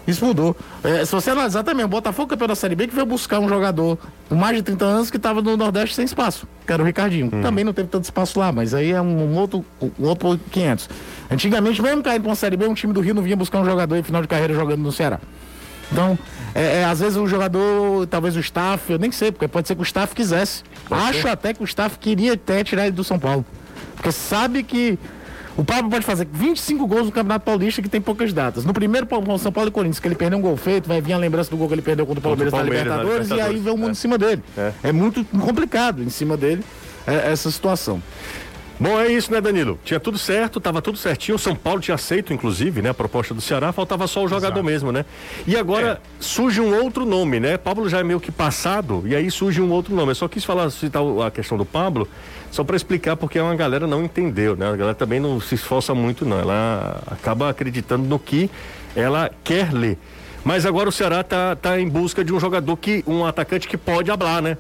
Isso mudou. É, se você analisar também, o Botafogo campeão da Série B que veio buscar um jogador com mais de 30 anos que estava no Nordeste sem espaço, que era o Ricardinho. Também não teve tanto espaço lá, mas aí é um, um outro, um outro 500. Antigamente, mesmo caindo pra uma Série B, um time do Rio não vinha buscar um jogador em final de carreira jogando no Ceará. Então, é, é, às vezes o jogador, talvez o staff, eu nem sei, porque pode ser que o staff quisesse. Acho até que o staff queria até tirar ele do São Paulo. Porque sabe que o Pablo pode fazer 25 gols no Campeonato Paulista que tem poucas datas. No primeiro São Paulo e Corinthians, que ele perdeu um gol feito, vai vir a lembrança do gol que ele perdeu contra o o Palmeiras, na Palmeiras na Libertadores, e aí Libertadores. vem o mundo É. em cima dele. É. É, muito complicado em cima dele é, essa situação. Bom, é isso, né, Danilo? Tinha tudo certo, tava tudo certinho. O São Paulo tinha aceito, inclusive, né, a proposta do Ceará, faltava só o jogador Exato. mesmo, né? E agora surge um outro nome, né? Pablo já é meio que passado, e aí surge um outro nome. Eu só quis falar, citar a questão do Pablo, só para explicar, porque uma galera não entendeu, né? A galera também não se esforça muito, não. Ela acaba acreditando no que ela quer ler. Mas agora o Ceará tá, tá em busca de um jogador que, um atacante que pode hablar, né?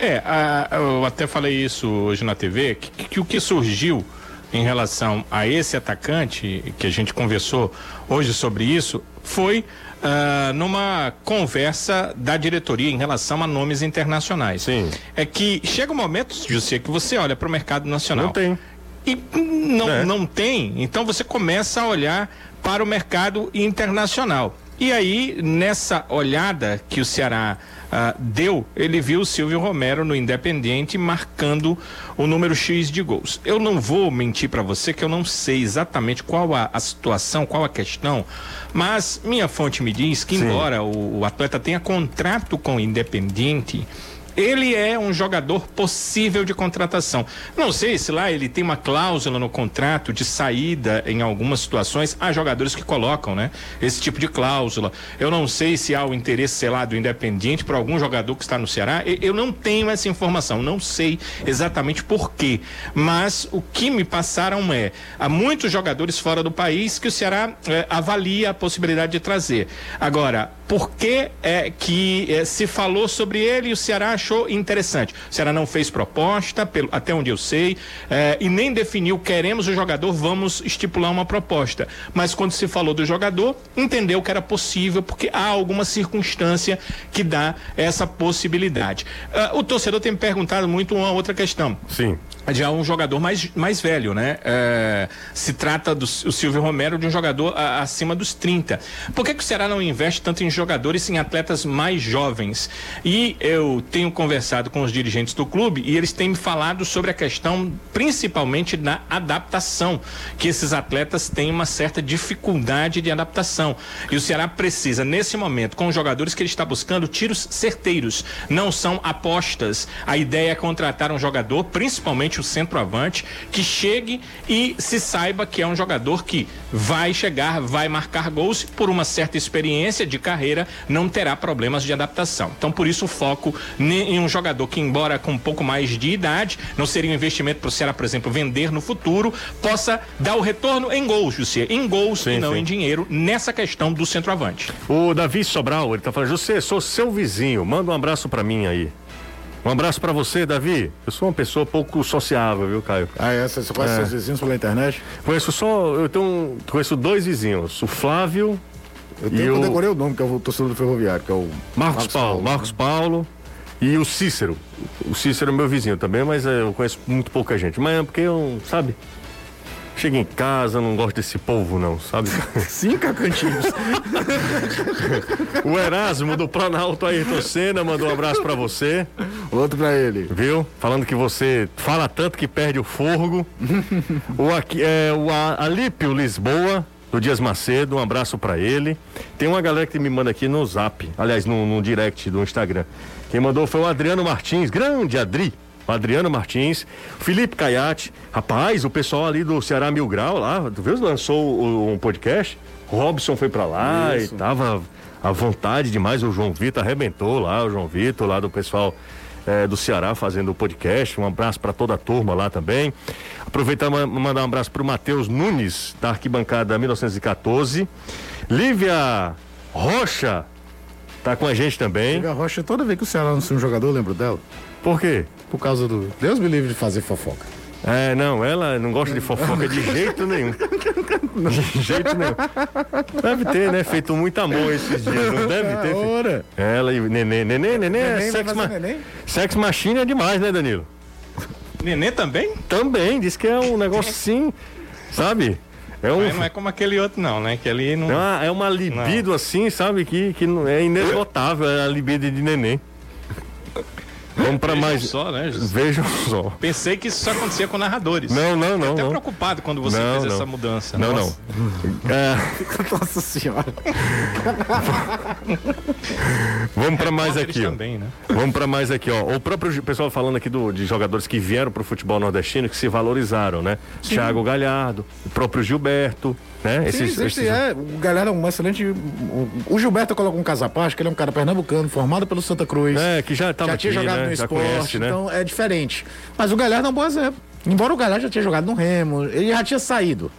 É, a- eu até falei isso hoje na TV, que, que o que surgiu em relação a esse atacante, que a gente conversou hoje sobre isso, foi ah, numa conversa da diretoria em relação a nomes internacionais. Sim. É que chega um momento, José, que você olha para o mercado nacional. Não tem. E não, É. não tem, então você começa a olhar para o mercado internacional. E aí, nessa olhada que o Ceará ah, deu, ele viu o Silvio Romero no Independente marcando o número X de gols. Eu não vou mentir para você que eu não sei exatamente qual a, a situação, qual a questão, mas minha fonte me diz que, Sim. embora o, o atleta tenha contrato com o Independente, ele é um jogador possível de contratação. Não sei se lá ele tem uma cláusula no contrato de saída em algumas situações. Há jogadores que colocam, né? Esse tipo de cláusula. Eu não sei se há o interesse, sei lá, do Independiente por algum jogador que está no Ceará. Eu não tenho essa informação. Não sei exatamente por quê. Mas o que me passaram é: há muitos jogadores fora do país que o Ceará eh, avalia a possibilidade de trazer. Agora, por que é que eh, se falou sobre ele e o Ceará achou interessante? O Ceará não fez proposta, pelo, até onde eu sei, eh, e nem definiu queremos o jogador, vamos estipular uma proposta. Mas quando se falou do jogador, entendeu que era possível, porque há alguma circunstância que dá essa possibilidade. Ah, o torcedor tem me perguntado muito uma outra questão Sim. Já um jogador mais, mais velho, né? É, se trata do o Silvio Romero de um jogador a- acima dos 30. Por que, que o Ceará não investe tanto em jogadores, em atletas mais jovens? E eu tenho conversado com os dirigentes do clube e eles têm me falado sobre a questão, principalmente da adaptação, que esses atletas têm uma certa dificuldade de adaptação. E o Ceará precisa, nesse momento, com os jogadores que ele está buscando, tiros certeiros, não são apostas. A ideia é contratar um jogador, principalmente o centroavante, que chegue e se saiba que é um jogador que vai chegar, vai marcar gols por uma certa experiência de carreira, não terá problemas de adaptação. Então, por isso, o foco em um jogador que, embora com um pouco mais de idade, não seria um investimento para o Ceará, por exemplo, vender no futuro, possa dar o retorno em gols, José, em gols Sim, e não sim. em dinheiro, nessa questão do centroavante. O Davi Sobral, ele tá falando, José, sou seu vizinho, manda um abraço pra mim aí. Um abraço pra você, Davi. Eu sou uma pessoa pouco sociável, viu, Caio? Ah, é? Você conhece É. seus vizinhos pela internet? Conheço só, eu tenho, conheço dois vizinhos, o Flávio, Eu, E tenho, eu o- decorei o nome, que é o torcedor do ferroviário, que é o Marcos, Paulo, Marcos Paulo e o Cícero. O Cícero é meu vizinho também, mas eh, eu conheço muito pouca gente. Mas é porque eu, sabe? Chega em casa, não gosto desse povo, não, sabe? Sim, Cacantinhos. o Erasmo do Planalto Ayrton Senna mandou um abraço pra você. Outro pra ele. Viu? Falando que você fala tanto que perde o forgo. o, aqui, é, o Alípio Lisboa, do Dias Macedo, um abraço pra ele. Tem uma galera que me manda aqui no zap, aliás, no, no direct do Instagram. Quem mandou foi o Adriano Martins, grande Adri. O Adriano Martins, Felipe Caiate, rapaz, o pessoal ali do Ceará Mil Grau lá, tu viu? Lançou um podcast. Robson foi pra lá Isso. e tava à vontade demais. O João Vitor arrebentou lá, o João Vitor lá do pessoal eh, do Ceará fazendo o podcast. Um abraço para toda a turma lá também. Aproveitar e ma- mandar um abraço pro Matheus Nunes, da arquibancada 1914. Lívia Rocha tá com a gente também. A Rocha, toda vez que o Ceará anuncia um jogador, eu lembro dela. Por quê? Por causa do. Deus me livre de fazer fofoca. É, não, ela não gosta de fofoca de jeito nenhum. De jeito nenhum. Deve ter, né? Feito muito amor esses dias, não deve ter? filho? Ora. Ela e o Nenê. Nenê, Nenê, é Neném vai sex, ma... neném? sex machine é demais, né, Danilo? Nenê também? Também, diz que é um negócio assim, sabe? É, um, Mas não é como aquele outro, não, né? Que ali não. é, uma, é uma libido assim, sabe? Que, que não- é inesgotável, é a libido de neném. Vamos pra Vejam mais. só, né? Vejam só. Pensei que isso só acontecia com narradores. Não, não, não. Até não. preocupado quando você Não, fez não. essa mudança. Não, Nossa. não. É, Nossa senhora. vamos pra mais Repórteres aqui. ó. também, né? Vamos para mais aqui, ó. O próprio pessoal falando aqui do, de jogadores que vieram para o futebol nordestino que se valorizaram, né? Thiago Galhardo, o próprio Gilberto, né? Sim, existe, é. O galera é um excelente. O, Gilberto coloca um casapacho, que ele é um cara pernambucano, formado pelo Santa Cruz. É, que já estava já aqui, tinha jogado né? no esporte, conhece, né? então é diferente. Mas o Galhardo é um bom exemplo. Embora o Galhardo já tinha jogado no Remo, ele já tinha saído.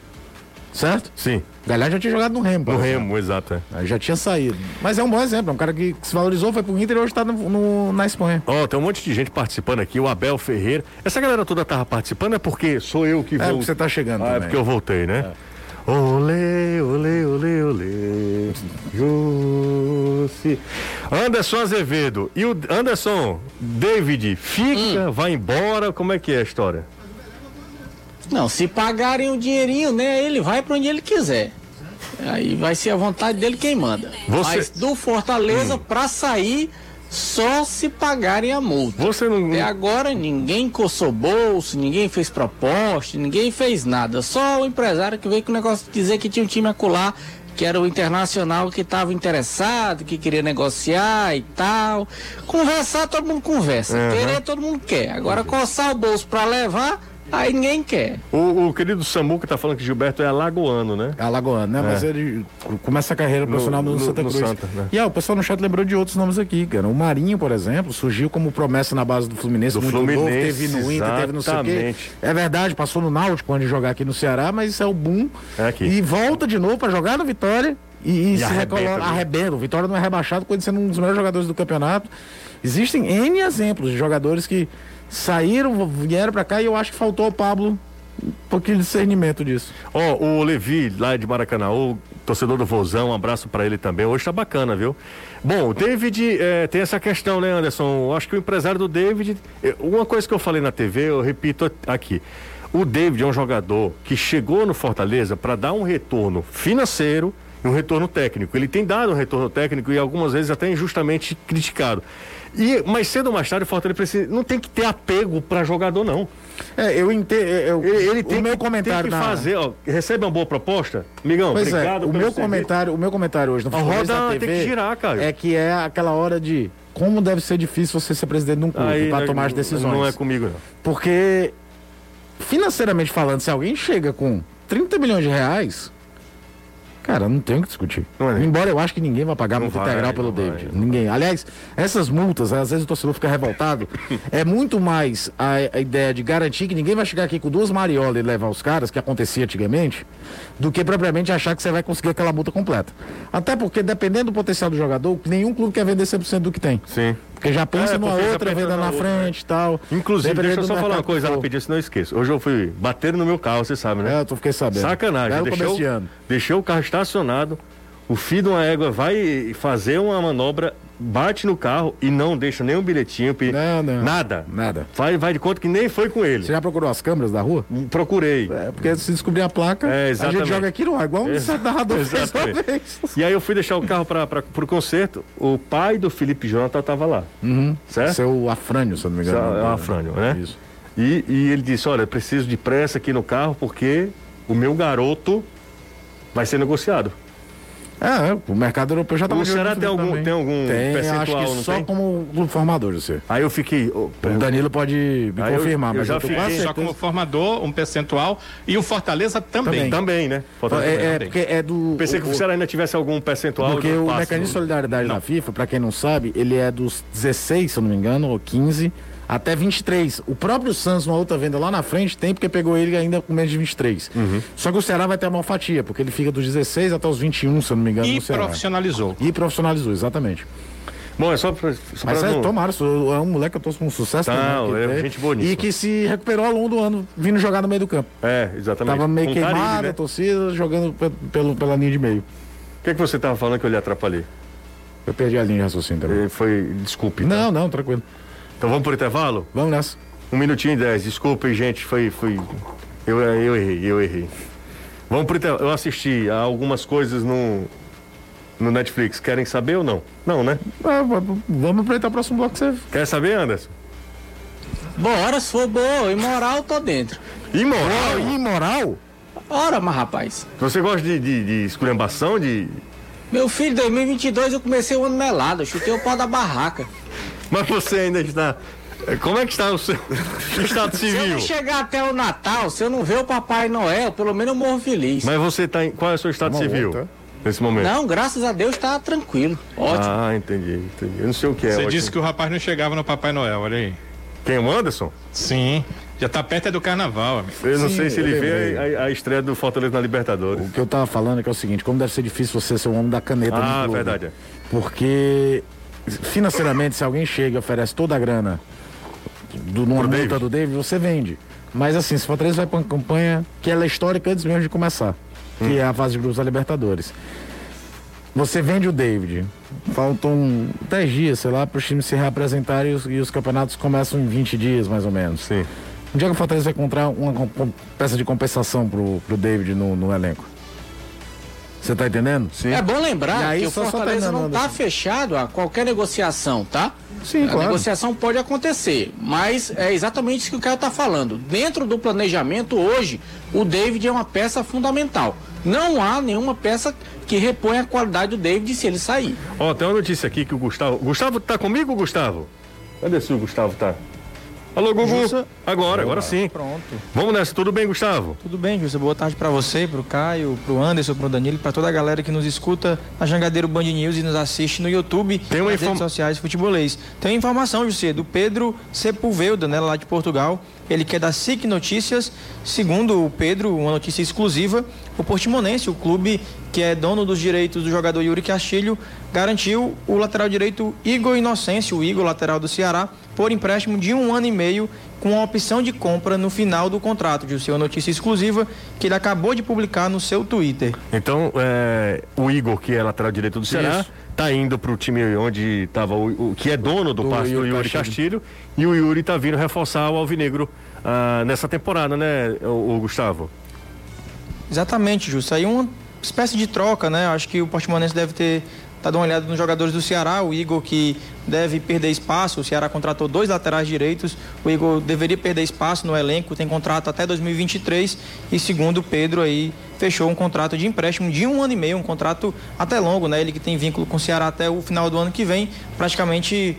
Certo? Sim, O Galhardo já tinha jogado no Remo. no. Remo, exato. é. Já tinha saído. Mas é um bom exemplo, é um cara que se valorizou, foi pro Inter e hoje tá no, no- na Espanha. Ó, tem um monte de gente participando aqui, o Abel Ferreira. Essa galera toda tava participando é porque sou eu que É, vou. porque você tá chegando Ah, é também. porque eu voltei, né? Olê, olê, olê, olê. Jussi. Anderson Azevedo. E o Anderson, David, fica, vai embora? Como é que é a história? Não, se pagarem o dinheirinho, né, ele vai para onde ele quiser. Aí vai ser a vontade dele quem manda. Você- Mas do Fortaleza pra sair só se pagarem a multa. Você não. Até agora ninguém coçou bolso, ninguém fez proposta, ninguém fez nada. Só o empresário que veio com o negócio de dizer que tinha um time acolá, que era o Internacional que estava interessado, que queria negociar e tal. Conversar, todo mundo conversa. Querer, todo mundo quer. Agora coçar o bolso pra levar, aí ninguém quer. O, o querido Samuca tá falando que Gilberto é alagoano, né? Alagoano, né? Mas ele começa a carreira profissional no, no- Santa no Cruz. Santa, né? E ó, o pessoal no chat lembrou de outros nomes aqui, cara. O Marinho, por exemplo, surgiu como promessa na base do Fluminense, Do muito Fluminense, novo, teve no Inter, teve não sei o quê. exatamente. É verdade, passou no Náutico quando jogar aqui no Ceará, mas isso é o boom. É aqui. E volta de novo pra jogar no Vitória e, e se arrebenta, recoloca, arrebenta. O Vitória não é rebaixado ele sendo um dos melhores jogadores do campeonato. Existem N exemplos de jogadores que saíram, vieram pra cá e eu acho que faltou ao Pablo um pouquinho de discernimento disso. Ó, o Levi, lá de Maracanã, o torcedor do Vozão, um abraço pra ele também. Hoje tá bacana, viu? Bom, o David eh, tem essa questão, né, Anderson? Eu acho que o empresário do David. eh, Uma coisa que eu falei na TV, eu repito aqui. O David é um jogador que chegou no Fortaleza para dar um retorno financeiro e um retorno técnico. Ele tem dado um retorno técnico e algumas vezes até injustamente criticado. E mais cedo ou mais tarde o Fortaleza precisa, não tem que ter apego para jogador não. É, eu entendo. Eu, Ele, ele tem o meu que, comentário tem que na- fazer, ó, recebe uma boa proposta, amigão, Pois obrigado é, o meu comentário, o meu comentário hoje no A roda da tem TV que girar, cara. É que é aquela hora de como deve ser difícil você ser presidente de um clube para tomar as decisões. Não é comigo, não. Porque financeiramente falando, se alguém chega com 30 milhões de reais, cara, não tem o que discutir. É, né? Embora eu acho que ninguém vai pagar Não multa vai, integral pelo vai, David. não ninguém. Aliás, essas multas, às vezes o torcedor fica revoltado. é muito mais a, a ideia de garantir que ninguém vai chegar aqui com duas mariolas e levar os caras, que acontecia antigamente, do que propriamente achar que você vai conseguir aquela multa completa. Até porque, dependendo do potencial do jogador, nenhum clube quer vender 100% do que tem. Sim. Porque já pensa É, numa outra, venda na na frente e tal. Inclusive, deixa eu só falar uma coisa rapidinho, senão eu esqueço. Hoje eu fui bater no meu carro, você sabe, né? É, eu tô- fiquei sabendo. Sacanagem. Belo Deixei começo de o, ano. deixei o carro estacionado, o filho de uma égua vai fazer uma manobra bate no carro e não deixa nenhum bilhetinho, Não, não. nada. Nada. Vai, vai de conta que nem foi com ele. Você já procurou as câmeras da rua? Procurei. É, porque se descobrir a placa, É, a gente joga aqui no ar, igual um Exa- narrador exatamente. vez. E aí eu fui deixar o carro para pro concerto. O pai do Felipe Jonathan tava lá. Certo? Seu Afrânio, se eu não me engano. É o Afrânio, né? Isso. E, e ele disse: Olha, preciso de pressa aqui no carro porque o meu garoto vai ser negociado. É, o mercado europeu já tá O Ceará tem algum, tem algum tem, percentual, acho que não só tem? como formador, você. Aí eu fiquei. oh, O Danilo pode me Aí confirmar, eu mas já eu tô fiquei Só como formador, um percentual. E o Fortaleza também. Também. Também, né? Fortaleza É, também. é, porque é do. Pensei que o Ceará ainda tivesse algum percentual. Porque o passe mecanismo de solidariedade da FIFA, pra quem não sabe, ele é dos 16, se eu não me engano, ou 15, até 23. O próprio Santos, numa outra venda lá na frente, tem porque pegou ele ainda com menos de 23. Uhum. Só que o Ceará vai ter uma fatia, porque ele fica dos 16 até os 21, se eu não me engano, E profissionalizou. E profissionalizou, exatamente. Bom, é só pra. Só Mas pra é, não- tomara, é um moleque que eu tô com sucesso. Não, também, que é tem. gente boníssima. E que se recuperou ao longo do ano, vindo jogar no meio do campo. É, exatamente. Tava meio Com queimada Carille, a né? torcida, jogando pe- pelo, pela linha de meio. O que, é que você tava falando que eu lhe atrapalhei? Eu perdi a linha de raciocínio também. Foi. Desculpe. tá? Não, não, tranquilo. Então vamos pro intervalo? Vamos nessa. Um minutinho e dez. Desculpe, gente. Foi. foi... Eu, eu errei, eu errei. Vamos pro intervalo. Eu assisti a algumas coisas no. No Netflix. Querem saber ou não? Não, né? Ah, vamos aproveitar o próximo bloco que você. Quer saber, Anderson? Bora, se for boa e moral, tô dentro. Imoral? Imoral? Ora, mas rapaz. Você gosta de, de, de esculhambação? De... Meu filho, 2022 eu comecei o ano melado, eu chutei o pau da barraca. Mas você ainda está. Como é que está o seu estado Se eu civil? não chegar até o Natal, se eu não ver o Papai Noel, pelo menos eu morro feliz. Mas você está em. Qual é o seu estado Uma civil? outra. Nesse momento? Não, graças a Deus tá tranquilo. Ótimo. Ah, entendi, entendi. Eu não sei o que é. Você ótimo. disse que o rapaz não chegava no Papai Noel, olha aí. Quem? O Anderson? Sim. Já tá perto é do carnaval, amigo. Eu não Sim, sei se ele vê a, a estreia do Fortaleza na Libertadores. O que eu tava falando é que é o seguinte, como deve ser difícil você ser o homem da caneta no Ah, verdade. é. Porque financeiramente, se alguém chega e oferece toda a grana do, numa multa David. do David, você vende. Mas assim, se o Fortaleza vai pra uma campanha que ela é histórica antes mesmo de começar, que Hum. é a fase de grupos da Libertadores. Você vende o David. Faltam 10 dias, sei lá, para os times se reapresentarem e os, e os campeonatos começam em 20 dias, mais ou menos. Sim. Um dia que o Fortaleza vai encontrar uma com- peça de compensação pro, pro David no, no elenco. Você tá entendendo? Sim. É bom lembrar aí, que o só- só Fortaleza não está Anderson. fechado a qualquer negociação, tá? Sim, a claro. negociação pode acontecer, mas é exatamente isso que o cara está falando. Dentro do planejamento, hoje, o David é uma peça fundamental. Não há nenhuma peça que repõe a qualidade do David se ele sair. Ó, tem uma notícia aqui que o Gustavo. Gustavo tá comigo, Gustavo? Cadê se o Gustavo tá? Alô, Gugu. Agora, agora sim. Pronto. Vamos nessa, tudo bem, Gustavo? Tudo bem, Júlio? Boa tarde para você, para o Caio, para o Anderson, para o Danilo, para toda a galera que nos escuta na Jangadeiro Band News e nos assiste no YouTube Tem uma nas inform- redes sociais futebolês. Tem informação, José, do Pedro Sepulveda, né, lá de Portugal. Ele quer dar SIC Notícias. Segundo o Pedro, uma notícia exclusiva, o Portimonense, o clube que é dono dos direitos do jogador Yuri Castilho, garantiu o lateral direito Igor Inocêncio, o Igor, lateral do Ceará, por empréstimo de um ano e meio com a opção de compra no final do contrato. De uma notícia exclusiva que ele acabou de publicar no seu Twitter. Então, é, o Igor, que é lateral direito do Ceará, Isso. Tá indo pro time onde tava o, o- que é dono do, Do passe do Yuri Yuri Castilho. Castilho. E o Yuri tá vindo reforçar o Alvinegro ah, nessa temporada, né, o, o Gustavo? Exatamente, Justo. Aí uma espécie de troca, né? Acho que o Portimonense deve ter dado uma olhada nos jogadores do Ceará. O Igor que deve perder espaço. O Ceará contratou dois laterais direitos. O Igor deveria perder espaço no elenco. Tem contrato até 2023. E segundo o Pedro aí fechou um contrato de empréstimo de um ano e meio, um contrato até longo, né? Ele que tem vínculo com o Ceará até o final do ano que vem. Praticamente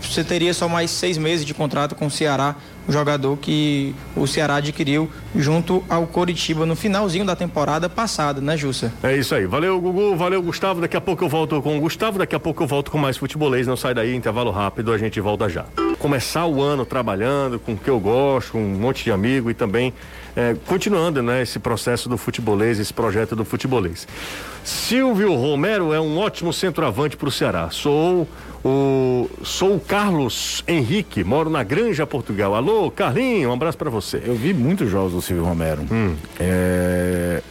você teria só mais seis meses de contrato com o Ceará, jogador que o Ceará adquiriu junto ao Coritiba no finalzinho da temporada passada, né, Jussa? É isso aí. Valeu, Gugu. Valeu, Gustavo. Daqui a pouco eu volto com o Gustavo. Daqui a pouco eu volto com mais futebolês. Não sai daí, intervalo rápido. A gente volta já. Começar o ano trabalhando com o que eu gosto, com um monte de amigo e também é, continuando né, esse processo do futebolês, esse projeto do futebolês. Silvio Romero é um ótimo centroavante para o Ceará. Sou o sou o Carlos Henrique, moro na Granja, Portugal. Alô, Carlinho, um abraço para você. Eu vi muitos jogos do Silvio Romero. É,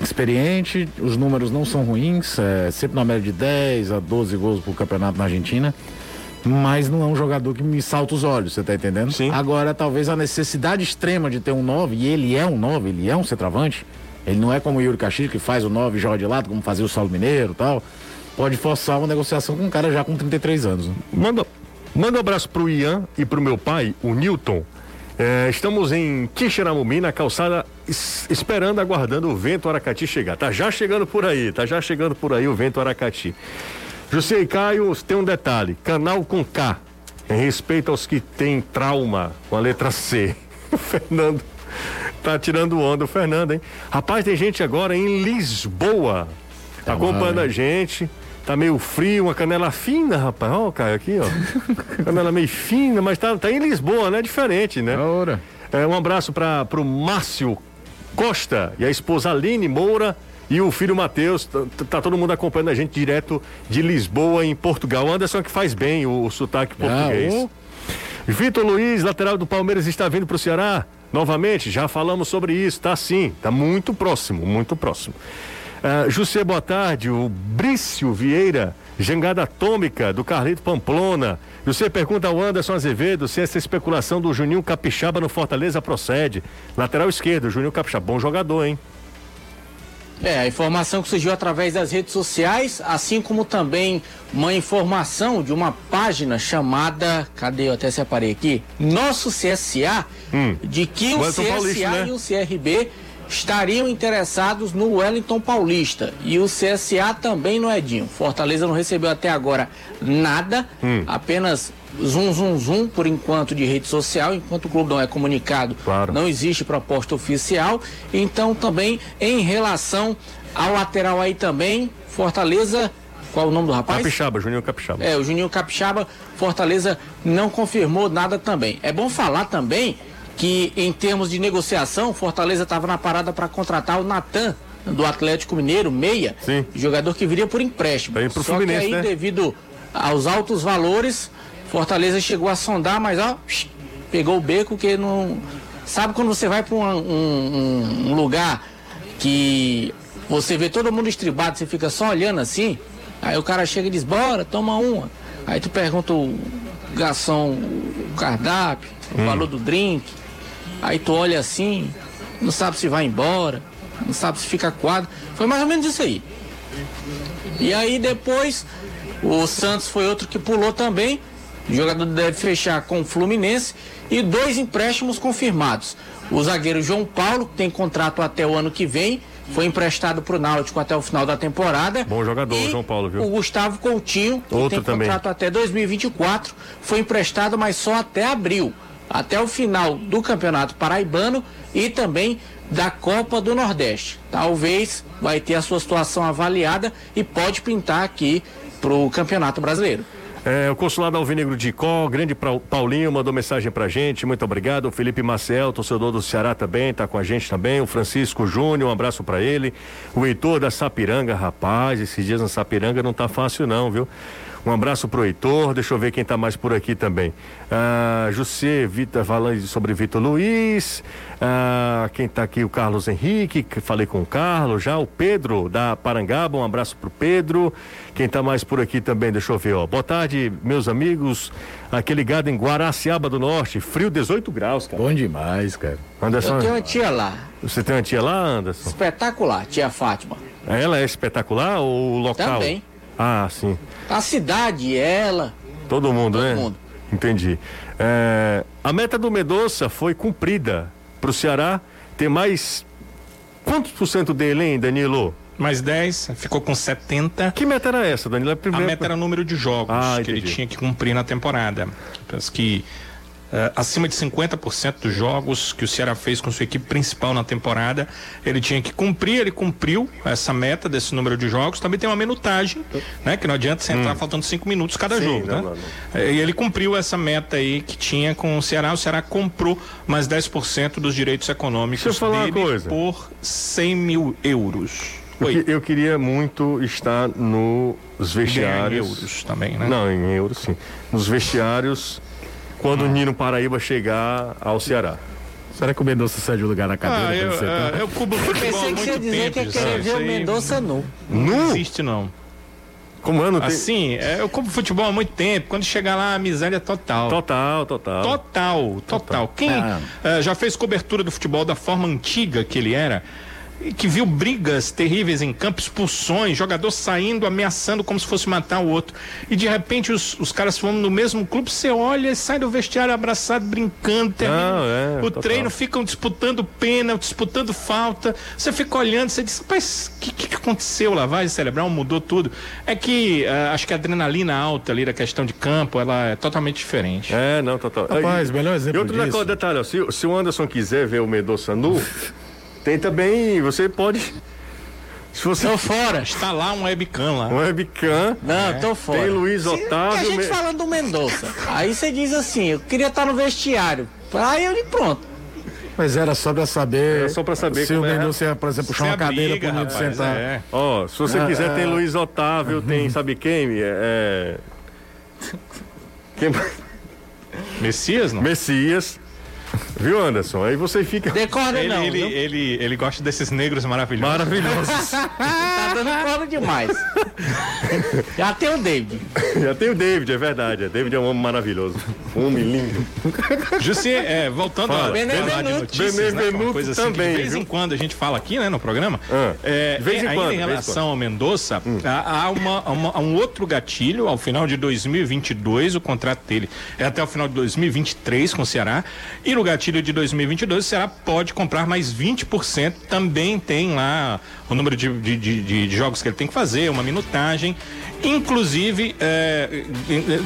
experiente, os números não são ruins, é sempre na média de 10 a 12 gols por campeonato na Argentina. Mas não é um jogador que me salta os olhos, você tá entendendo? Sim. Agora, talvez a necessidade extrema de ter um 9, e ele é um 9, ele é um centroavante. Ele não é como o Yuri Castilho, que faz o 9 e joga de lado, como fazia o Saulo Mineiro e tal. Pode forçar uma negociação com um cara já com 33 anos. Né? Manda, manda um abraço pro Ian e pro meu pai, o Newton. É, estamos em Quixeramumi, na calçada, es- esperando, aguardando o vento Aracati chegar. Tá já chegando por aí, tá já chegando por aí o vento Aracati. José e Caio, tem um detalhe: canal com K, em respeito aos que têm trauma com a letra C. O Fernando tá tirando onda, o Fernando, hein? Rapaz, tem gente agora em Lisboa acompanhando a gente. Tá meio frio, uma canela fina, rapaz. Ó, o Caio aqui, ó. canela meio fina, mas tá, tá em Lisboa, né? Diferente, né? Ora. É, um abraço para pro Márcio Costa e a esposa Aline Moura e o filho Matheus. Tá, tá todo mundo acompanhando a gente direto de Lisboa, em Portugal. Anderson que faz bem o, o sotaque português. ô. Vitor Luiz, lateral do Palmeiras, está vindo para o Ceará. Novamente, já falamos sobre isso, tá sim, tá muito próximo, muito próximo. Ah, José, boa tarde. O Brício Vieira, jangada atômica do Carlito Pamplona. Você pergunta ao Anderson Azevedo se essa especulação do Juninho Capixaba no Fortaleza procede. Lateral esquerdo, Juninho Capixaba, bom jogador, hein? É, a informação que surgiu através das redes sociais, assim como também uma informação de uma página chamada, cadê eu até separei aqui, Nosso CSA, de que o CSA Paulista, né? e o CRB estariam interessados no Wellington Paulista e o CSA também no Edinho. Fortaleza não recebeu até agora nada, apenas zum zum zum por enquanto de rede social, enquanto o clube não é comunicado, Claro. não existe proposta oficial. Então também em relação ao lateral aí também, Fortaleza, qual o nome do rapaz? Capixaba, Juninho Capixaba. É, o Juninho Capixaba, Fortaleza não confirmou nada também. É bom falar também que em termos de negociação, Fortaleza estava na parada para contratar o Natan do Atlético Mineiro, meia, Sim. jogador que viria por empréstimo. Indo pro Só Fluminense, que aí né? devido aos altos valores, Fortaleza chegou a sondar, mas ó, pegou o beco que não sabe quando você vai para um, um- um lugar que você vê todo mundo estribado, você fica só olhando assim, aí o cara chega e diz, bora, toma uma. Aí tu pergunta o garçom, o cardápio, o valor do drink, aí tu olha assim, não sabe se vai embora, não sabe se fica quadro. Foi mais ou menos isso aí. E aí depois o Santos foi outro que pulou também. O jogador deve fechar com o Fluminense e dois empréstimos confirmados. O zagueiro João Paulo, que tem contrato até o ano que vem, foi emprestado para o Náutico até o final da temporada. Bom jogador, E João Paulo, viu? O Gustavo Coutinho, que Outro tem também. contrato até 2024, foi emprestado, mas só até abril, até o final do Campeonato Paraibano e também da Copa do Nordeste. Talvez vai ter a sua situação avaliada e pode pintar aqui para o Campeonato Brasileiro. É, o consulado Alvinegro de Icó, grande Paulinho, mandou mensagem pra gente, muito obrigado. O Felipe Marcel, torcedor do Ceará também, tá com a gente também. O Francisco Júnior, um abraço pra ele. O Heitor da Sapiranga, rapaz, esses dias na Sapiranga não tá fácil não, viu? Um abraço pro Heitor, deixa eu ver quem tá mais por aqui também. Ah, José Vitor falando sobre Vitor Luiz. Ah, quem tá aqui, o Carlos Henrique, que falei com o Carlos já. O Pedro da Parangaba, um abraço pro Pedro. Quem tá mais por aqui também, deixa eu ver, ó. Boa tarde, meus amigos. Aqui ligado em Guaraciaba do Norte, frio 18 graus, cara. Bom demais, cara. Anderson, Eu tenho uma tia lá, você tem uma tia lá, Anderson? espetacular, tia Fátima. Ela é espetacular ou o local? Também. Ah, sim. A cidade, ela, Todo mundo, Todo né? mundo. Entendi. É, a meta do Medoça foi cumprida para o Ceará ter mais. Quantos por cento dele, hein, Danilo? Mais 10, ficou com 70. Que meta era essa, Danilo? É A primeira- meta era o número de jogos Ah, que ele tinha que cumprir na temporada. Penso que eh, acima de 50% dos jogos que o Ceará fez com sua equipe principal na temporada, ele tinha que cumprir, ele cumpriu essa meta desse número de jogos. Também tem uma minutagem, né? Que não adianta você entrar faltando cinco minutos cada Hum. Sim, jogo, não, né? não, não. Eh, E ele cumpriu essa meta aí que tinha com o Ceará. O Ceará comprou mais 10% dos direitos econômicos Deixa eu falar uma dele coisa. por 100 mil euros. Eu, Oi. eu queria muito estar nos Ganhar em vestiários. euros também, né? Não, em euros, sim. Nos vestiários, quando o Nino Paraíba chegar ao Ceará. Será que o Mendonça cede o lugar na cadeira? Ah, eu, sentar? eu, eu cubro futebol há Pensei que você ia muito dizer tempo. que ia querer ver o Mendonça nu. Não existe, não. Como ano tem... Assim, é, eu cubro futebol há muito tempo. Quando chegar lá, a miséria é total. Total, total. Total, total. Quem Ah. eh, já fez cobertura do futebol da forma antiga que ele era, que viu brigas terríveis em campo, expulsões, jogador saindo, ameaçando como se fosse matar o outro. E de repente os, os caras vão no mesmo clube, você olha e sai do vestiário abraçado, brincando, termina Não, é, o total. treino, ficam disputando pênalti, disputando falta. Você fica olhando, você diz, mas o que, que aconteceu? Lavagem cerebral mudou tudo. É que eh, acho que a adrenalina alta ali da questão de campo, ela é totalmente diferente. É, não, total. Rapaz, melhor exemplo E outro disso. detalhe, ó, se, se o Anderson quiser ver o Mendonça nu, tem também, você pode. Se você Tô fora, está lá um webcam lá. um webcam, Não, tô fora. tem Luiz Se- Otávio. A gente Me- falando do Mendonça. Aí você diz assim, eu queria estar no vestiário. Aí eu lhe pronto. Mas era só pra saber. Era só pra saber Se o é. Mendonça ia, por exemplo, puxar uma cadeira menino rapaz, sentar. é. Ó, se você Ah, quiser, tem ah. Luiz Otávio, tem, sabe quem? É. Quem... Messias, não? Messias. Viu, Anderson? Aí você fica. Decorda Ele, não, ele, viu? ele, ele gosta desses negros maravilhosos. Maravilhoso. Tá dando corda demais. Já tem o David. Já tem o David, é verdade. O David é um homem maravilhoso. Um homem lindo. Jussi, é, voltando Fala. a Benevenuto. falar de notícias, né, Benevenuto uma coisa assim, que também, de vez viu? em quando a gente fala aqui, né, no programa, Ah, é, de vez em é, quando, em relação ao Mendonça, há, há uma, uma- há um outro gatilho, ao final de 2022, o contrato dele é até o final de 2023 com o Ceará, e no gatilho de 2022, o Ceará pode comprar mais 20%, também tem lá o número de, de- de- de- jogos que ele tem que fazer, uma minutagem, inclusive é,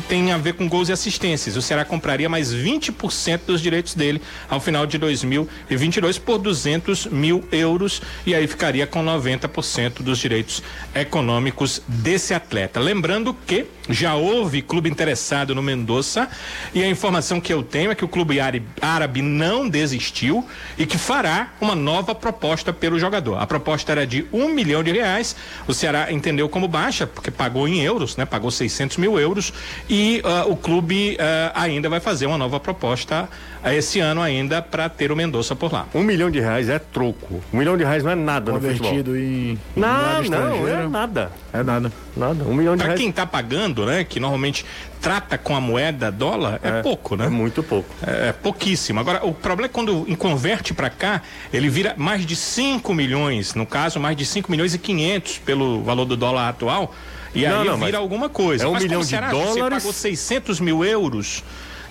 tem a ver com gols e assistências. O Ceará compraria mais 20% dos direitos dele ao final de 2022 por 200 mil euros e aí ficaria com 90% dos direitos econômicos desse atleta. Lembrando que já houve clube interessado no Mendonça e a informação que eu tenho é que o clube árabe não desistiu e que fará uma nova proposta pelo jogador. A proposta era de um milhão de reais. O Ceará entendeu como baixa porque pagou em euros, né? Pagou 600 mil euros e ah, o clube ah, ainda vai fazer uma nova proposta esse ano ainda para ter o Mendonça por lá. Um milhão de reais é troco. Um milhão de reais não é nada no futebol. Convertido em. em Não, não, é nada. É nada. Nada. Um milhão de Para reais quem está pagando, né? Que normalmente trata com a moeda dólar, é, pouco, né? é muito pouco. É, pouquíssimo. Agora, o problema é quando converte para cá, ele vira mais de 5 milhões, no caso, mais de 5 milhões e 500 pelo valor do dólar atual. E Não, aí não, vira alguma coisa. é um mas milhão como de será? Você dólares? pagou 600 mil euros.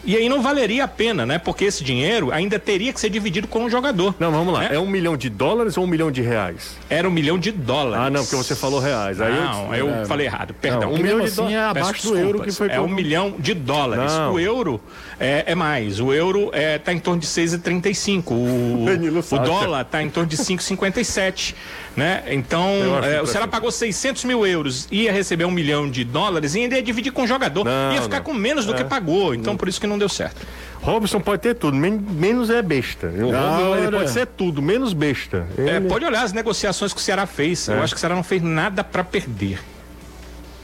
E aí não valeria a pena, né? Porque esse dinheiro ainda teria que ser dividido com o jogador. Não, vamos lá. né? É um milhão de dólares ou um milhão de reais? Era um milhão de dólares. Ah, não, porque você falou reais. Aí eu- não, eu, falei errado. Perdão. um Que milhão de assim é Peço abaixo do euro que foi É um milhão de dólares. Não. O euro é, é mais. O euro é, tá em torno de 6,35. O, o sabe. dólar tá em torno de 5,57. Né? Então, é, o Ceará pagou 600 mil euros, ia receber um milhão de dólares e ainda ia dividir com o jogador. Não, ia ficar não. com menos do que pagou. Então, por isso que não deu certo. Robson pode ter tudo, men- menos é besta. O Robson, pode ser tudo, menos besta. É, Ele- pode olhar as negociações que o Ceará fez. Eu É. acho que o Ceará não fez nada para perder.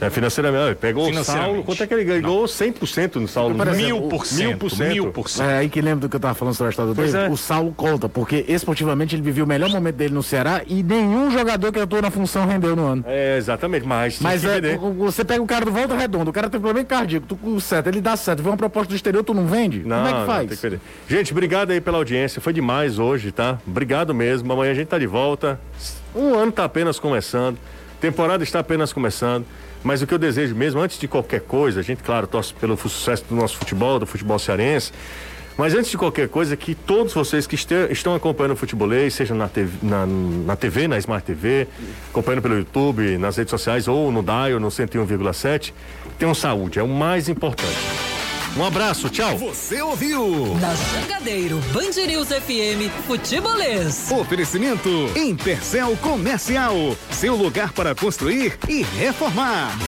É financeiramente. Pegou o Financeiramente. Saulo. Quanto é que ele ganhou? 100% no Saulo. Por exemplo, Mil por mil cento. por cento. Mil por cento. É aí que lembra do que eu tava falando sobre a história do é. O Saulo conta, porque esportivamente ele viveu o melhor momento dele no Ceará e nenhum jogador que atuou na função rendeu no ano. É, exatamente, mas. Mas é, o- você pega o cara do Volta Redonda, o cara tem problema cardíaco, tu com certo, ele dá certo, vê uma proposta do exterior, tu não vende? Não, Como é que não, faz? tem que. Gente, obrigado aí pela audiência. Foi demais hoje, tá? Obrigado mesmo. Amanhã a gente tá de volta. Um ano tá apenas começando. Temporada está apenas começando. Mas o que eu desejo mesmo, antes de qualquer coisa, a gente, claro, torce pelo sucesso do nosso futebol, do futebol cearense. Mas antes de qualquer coisa, que todos vocês que este- estão acompanhando o futebolês, seja na TV, na, na TV, na Smart TV, acompanhando pelo YouTube, nas redes sociais ou no Dial, no 101,7, tenham saúde, é o mais importante. Um abraço, tchau! Você ouviu? Na Jangadeiro, Band News FM, Futebolês. Oferecimento Intercel Comercial. Seu lugar para construir e reformar.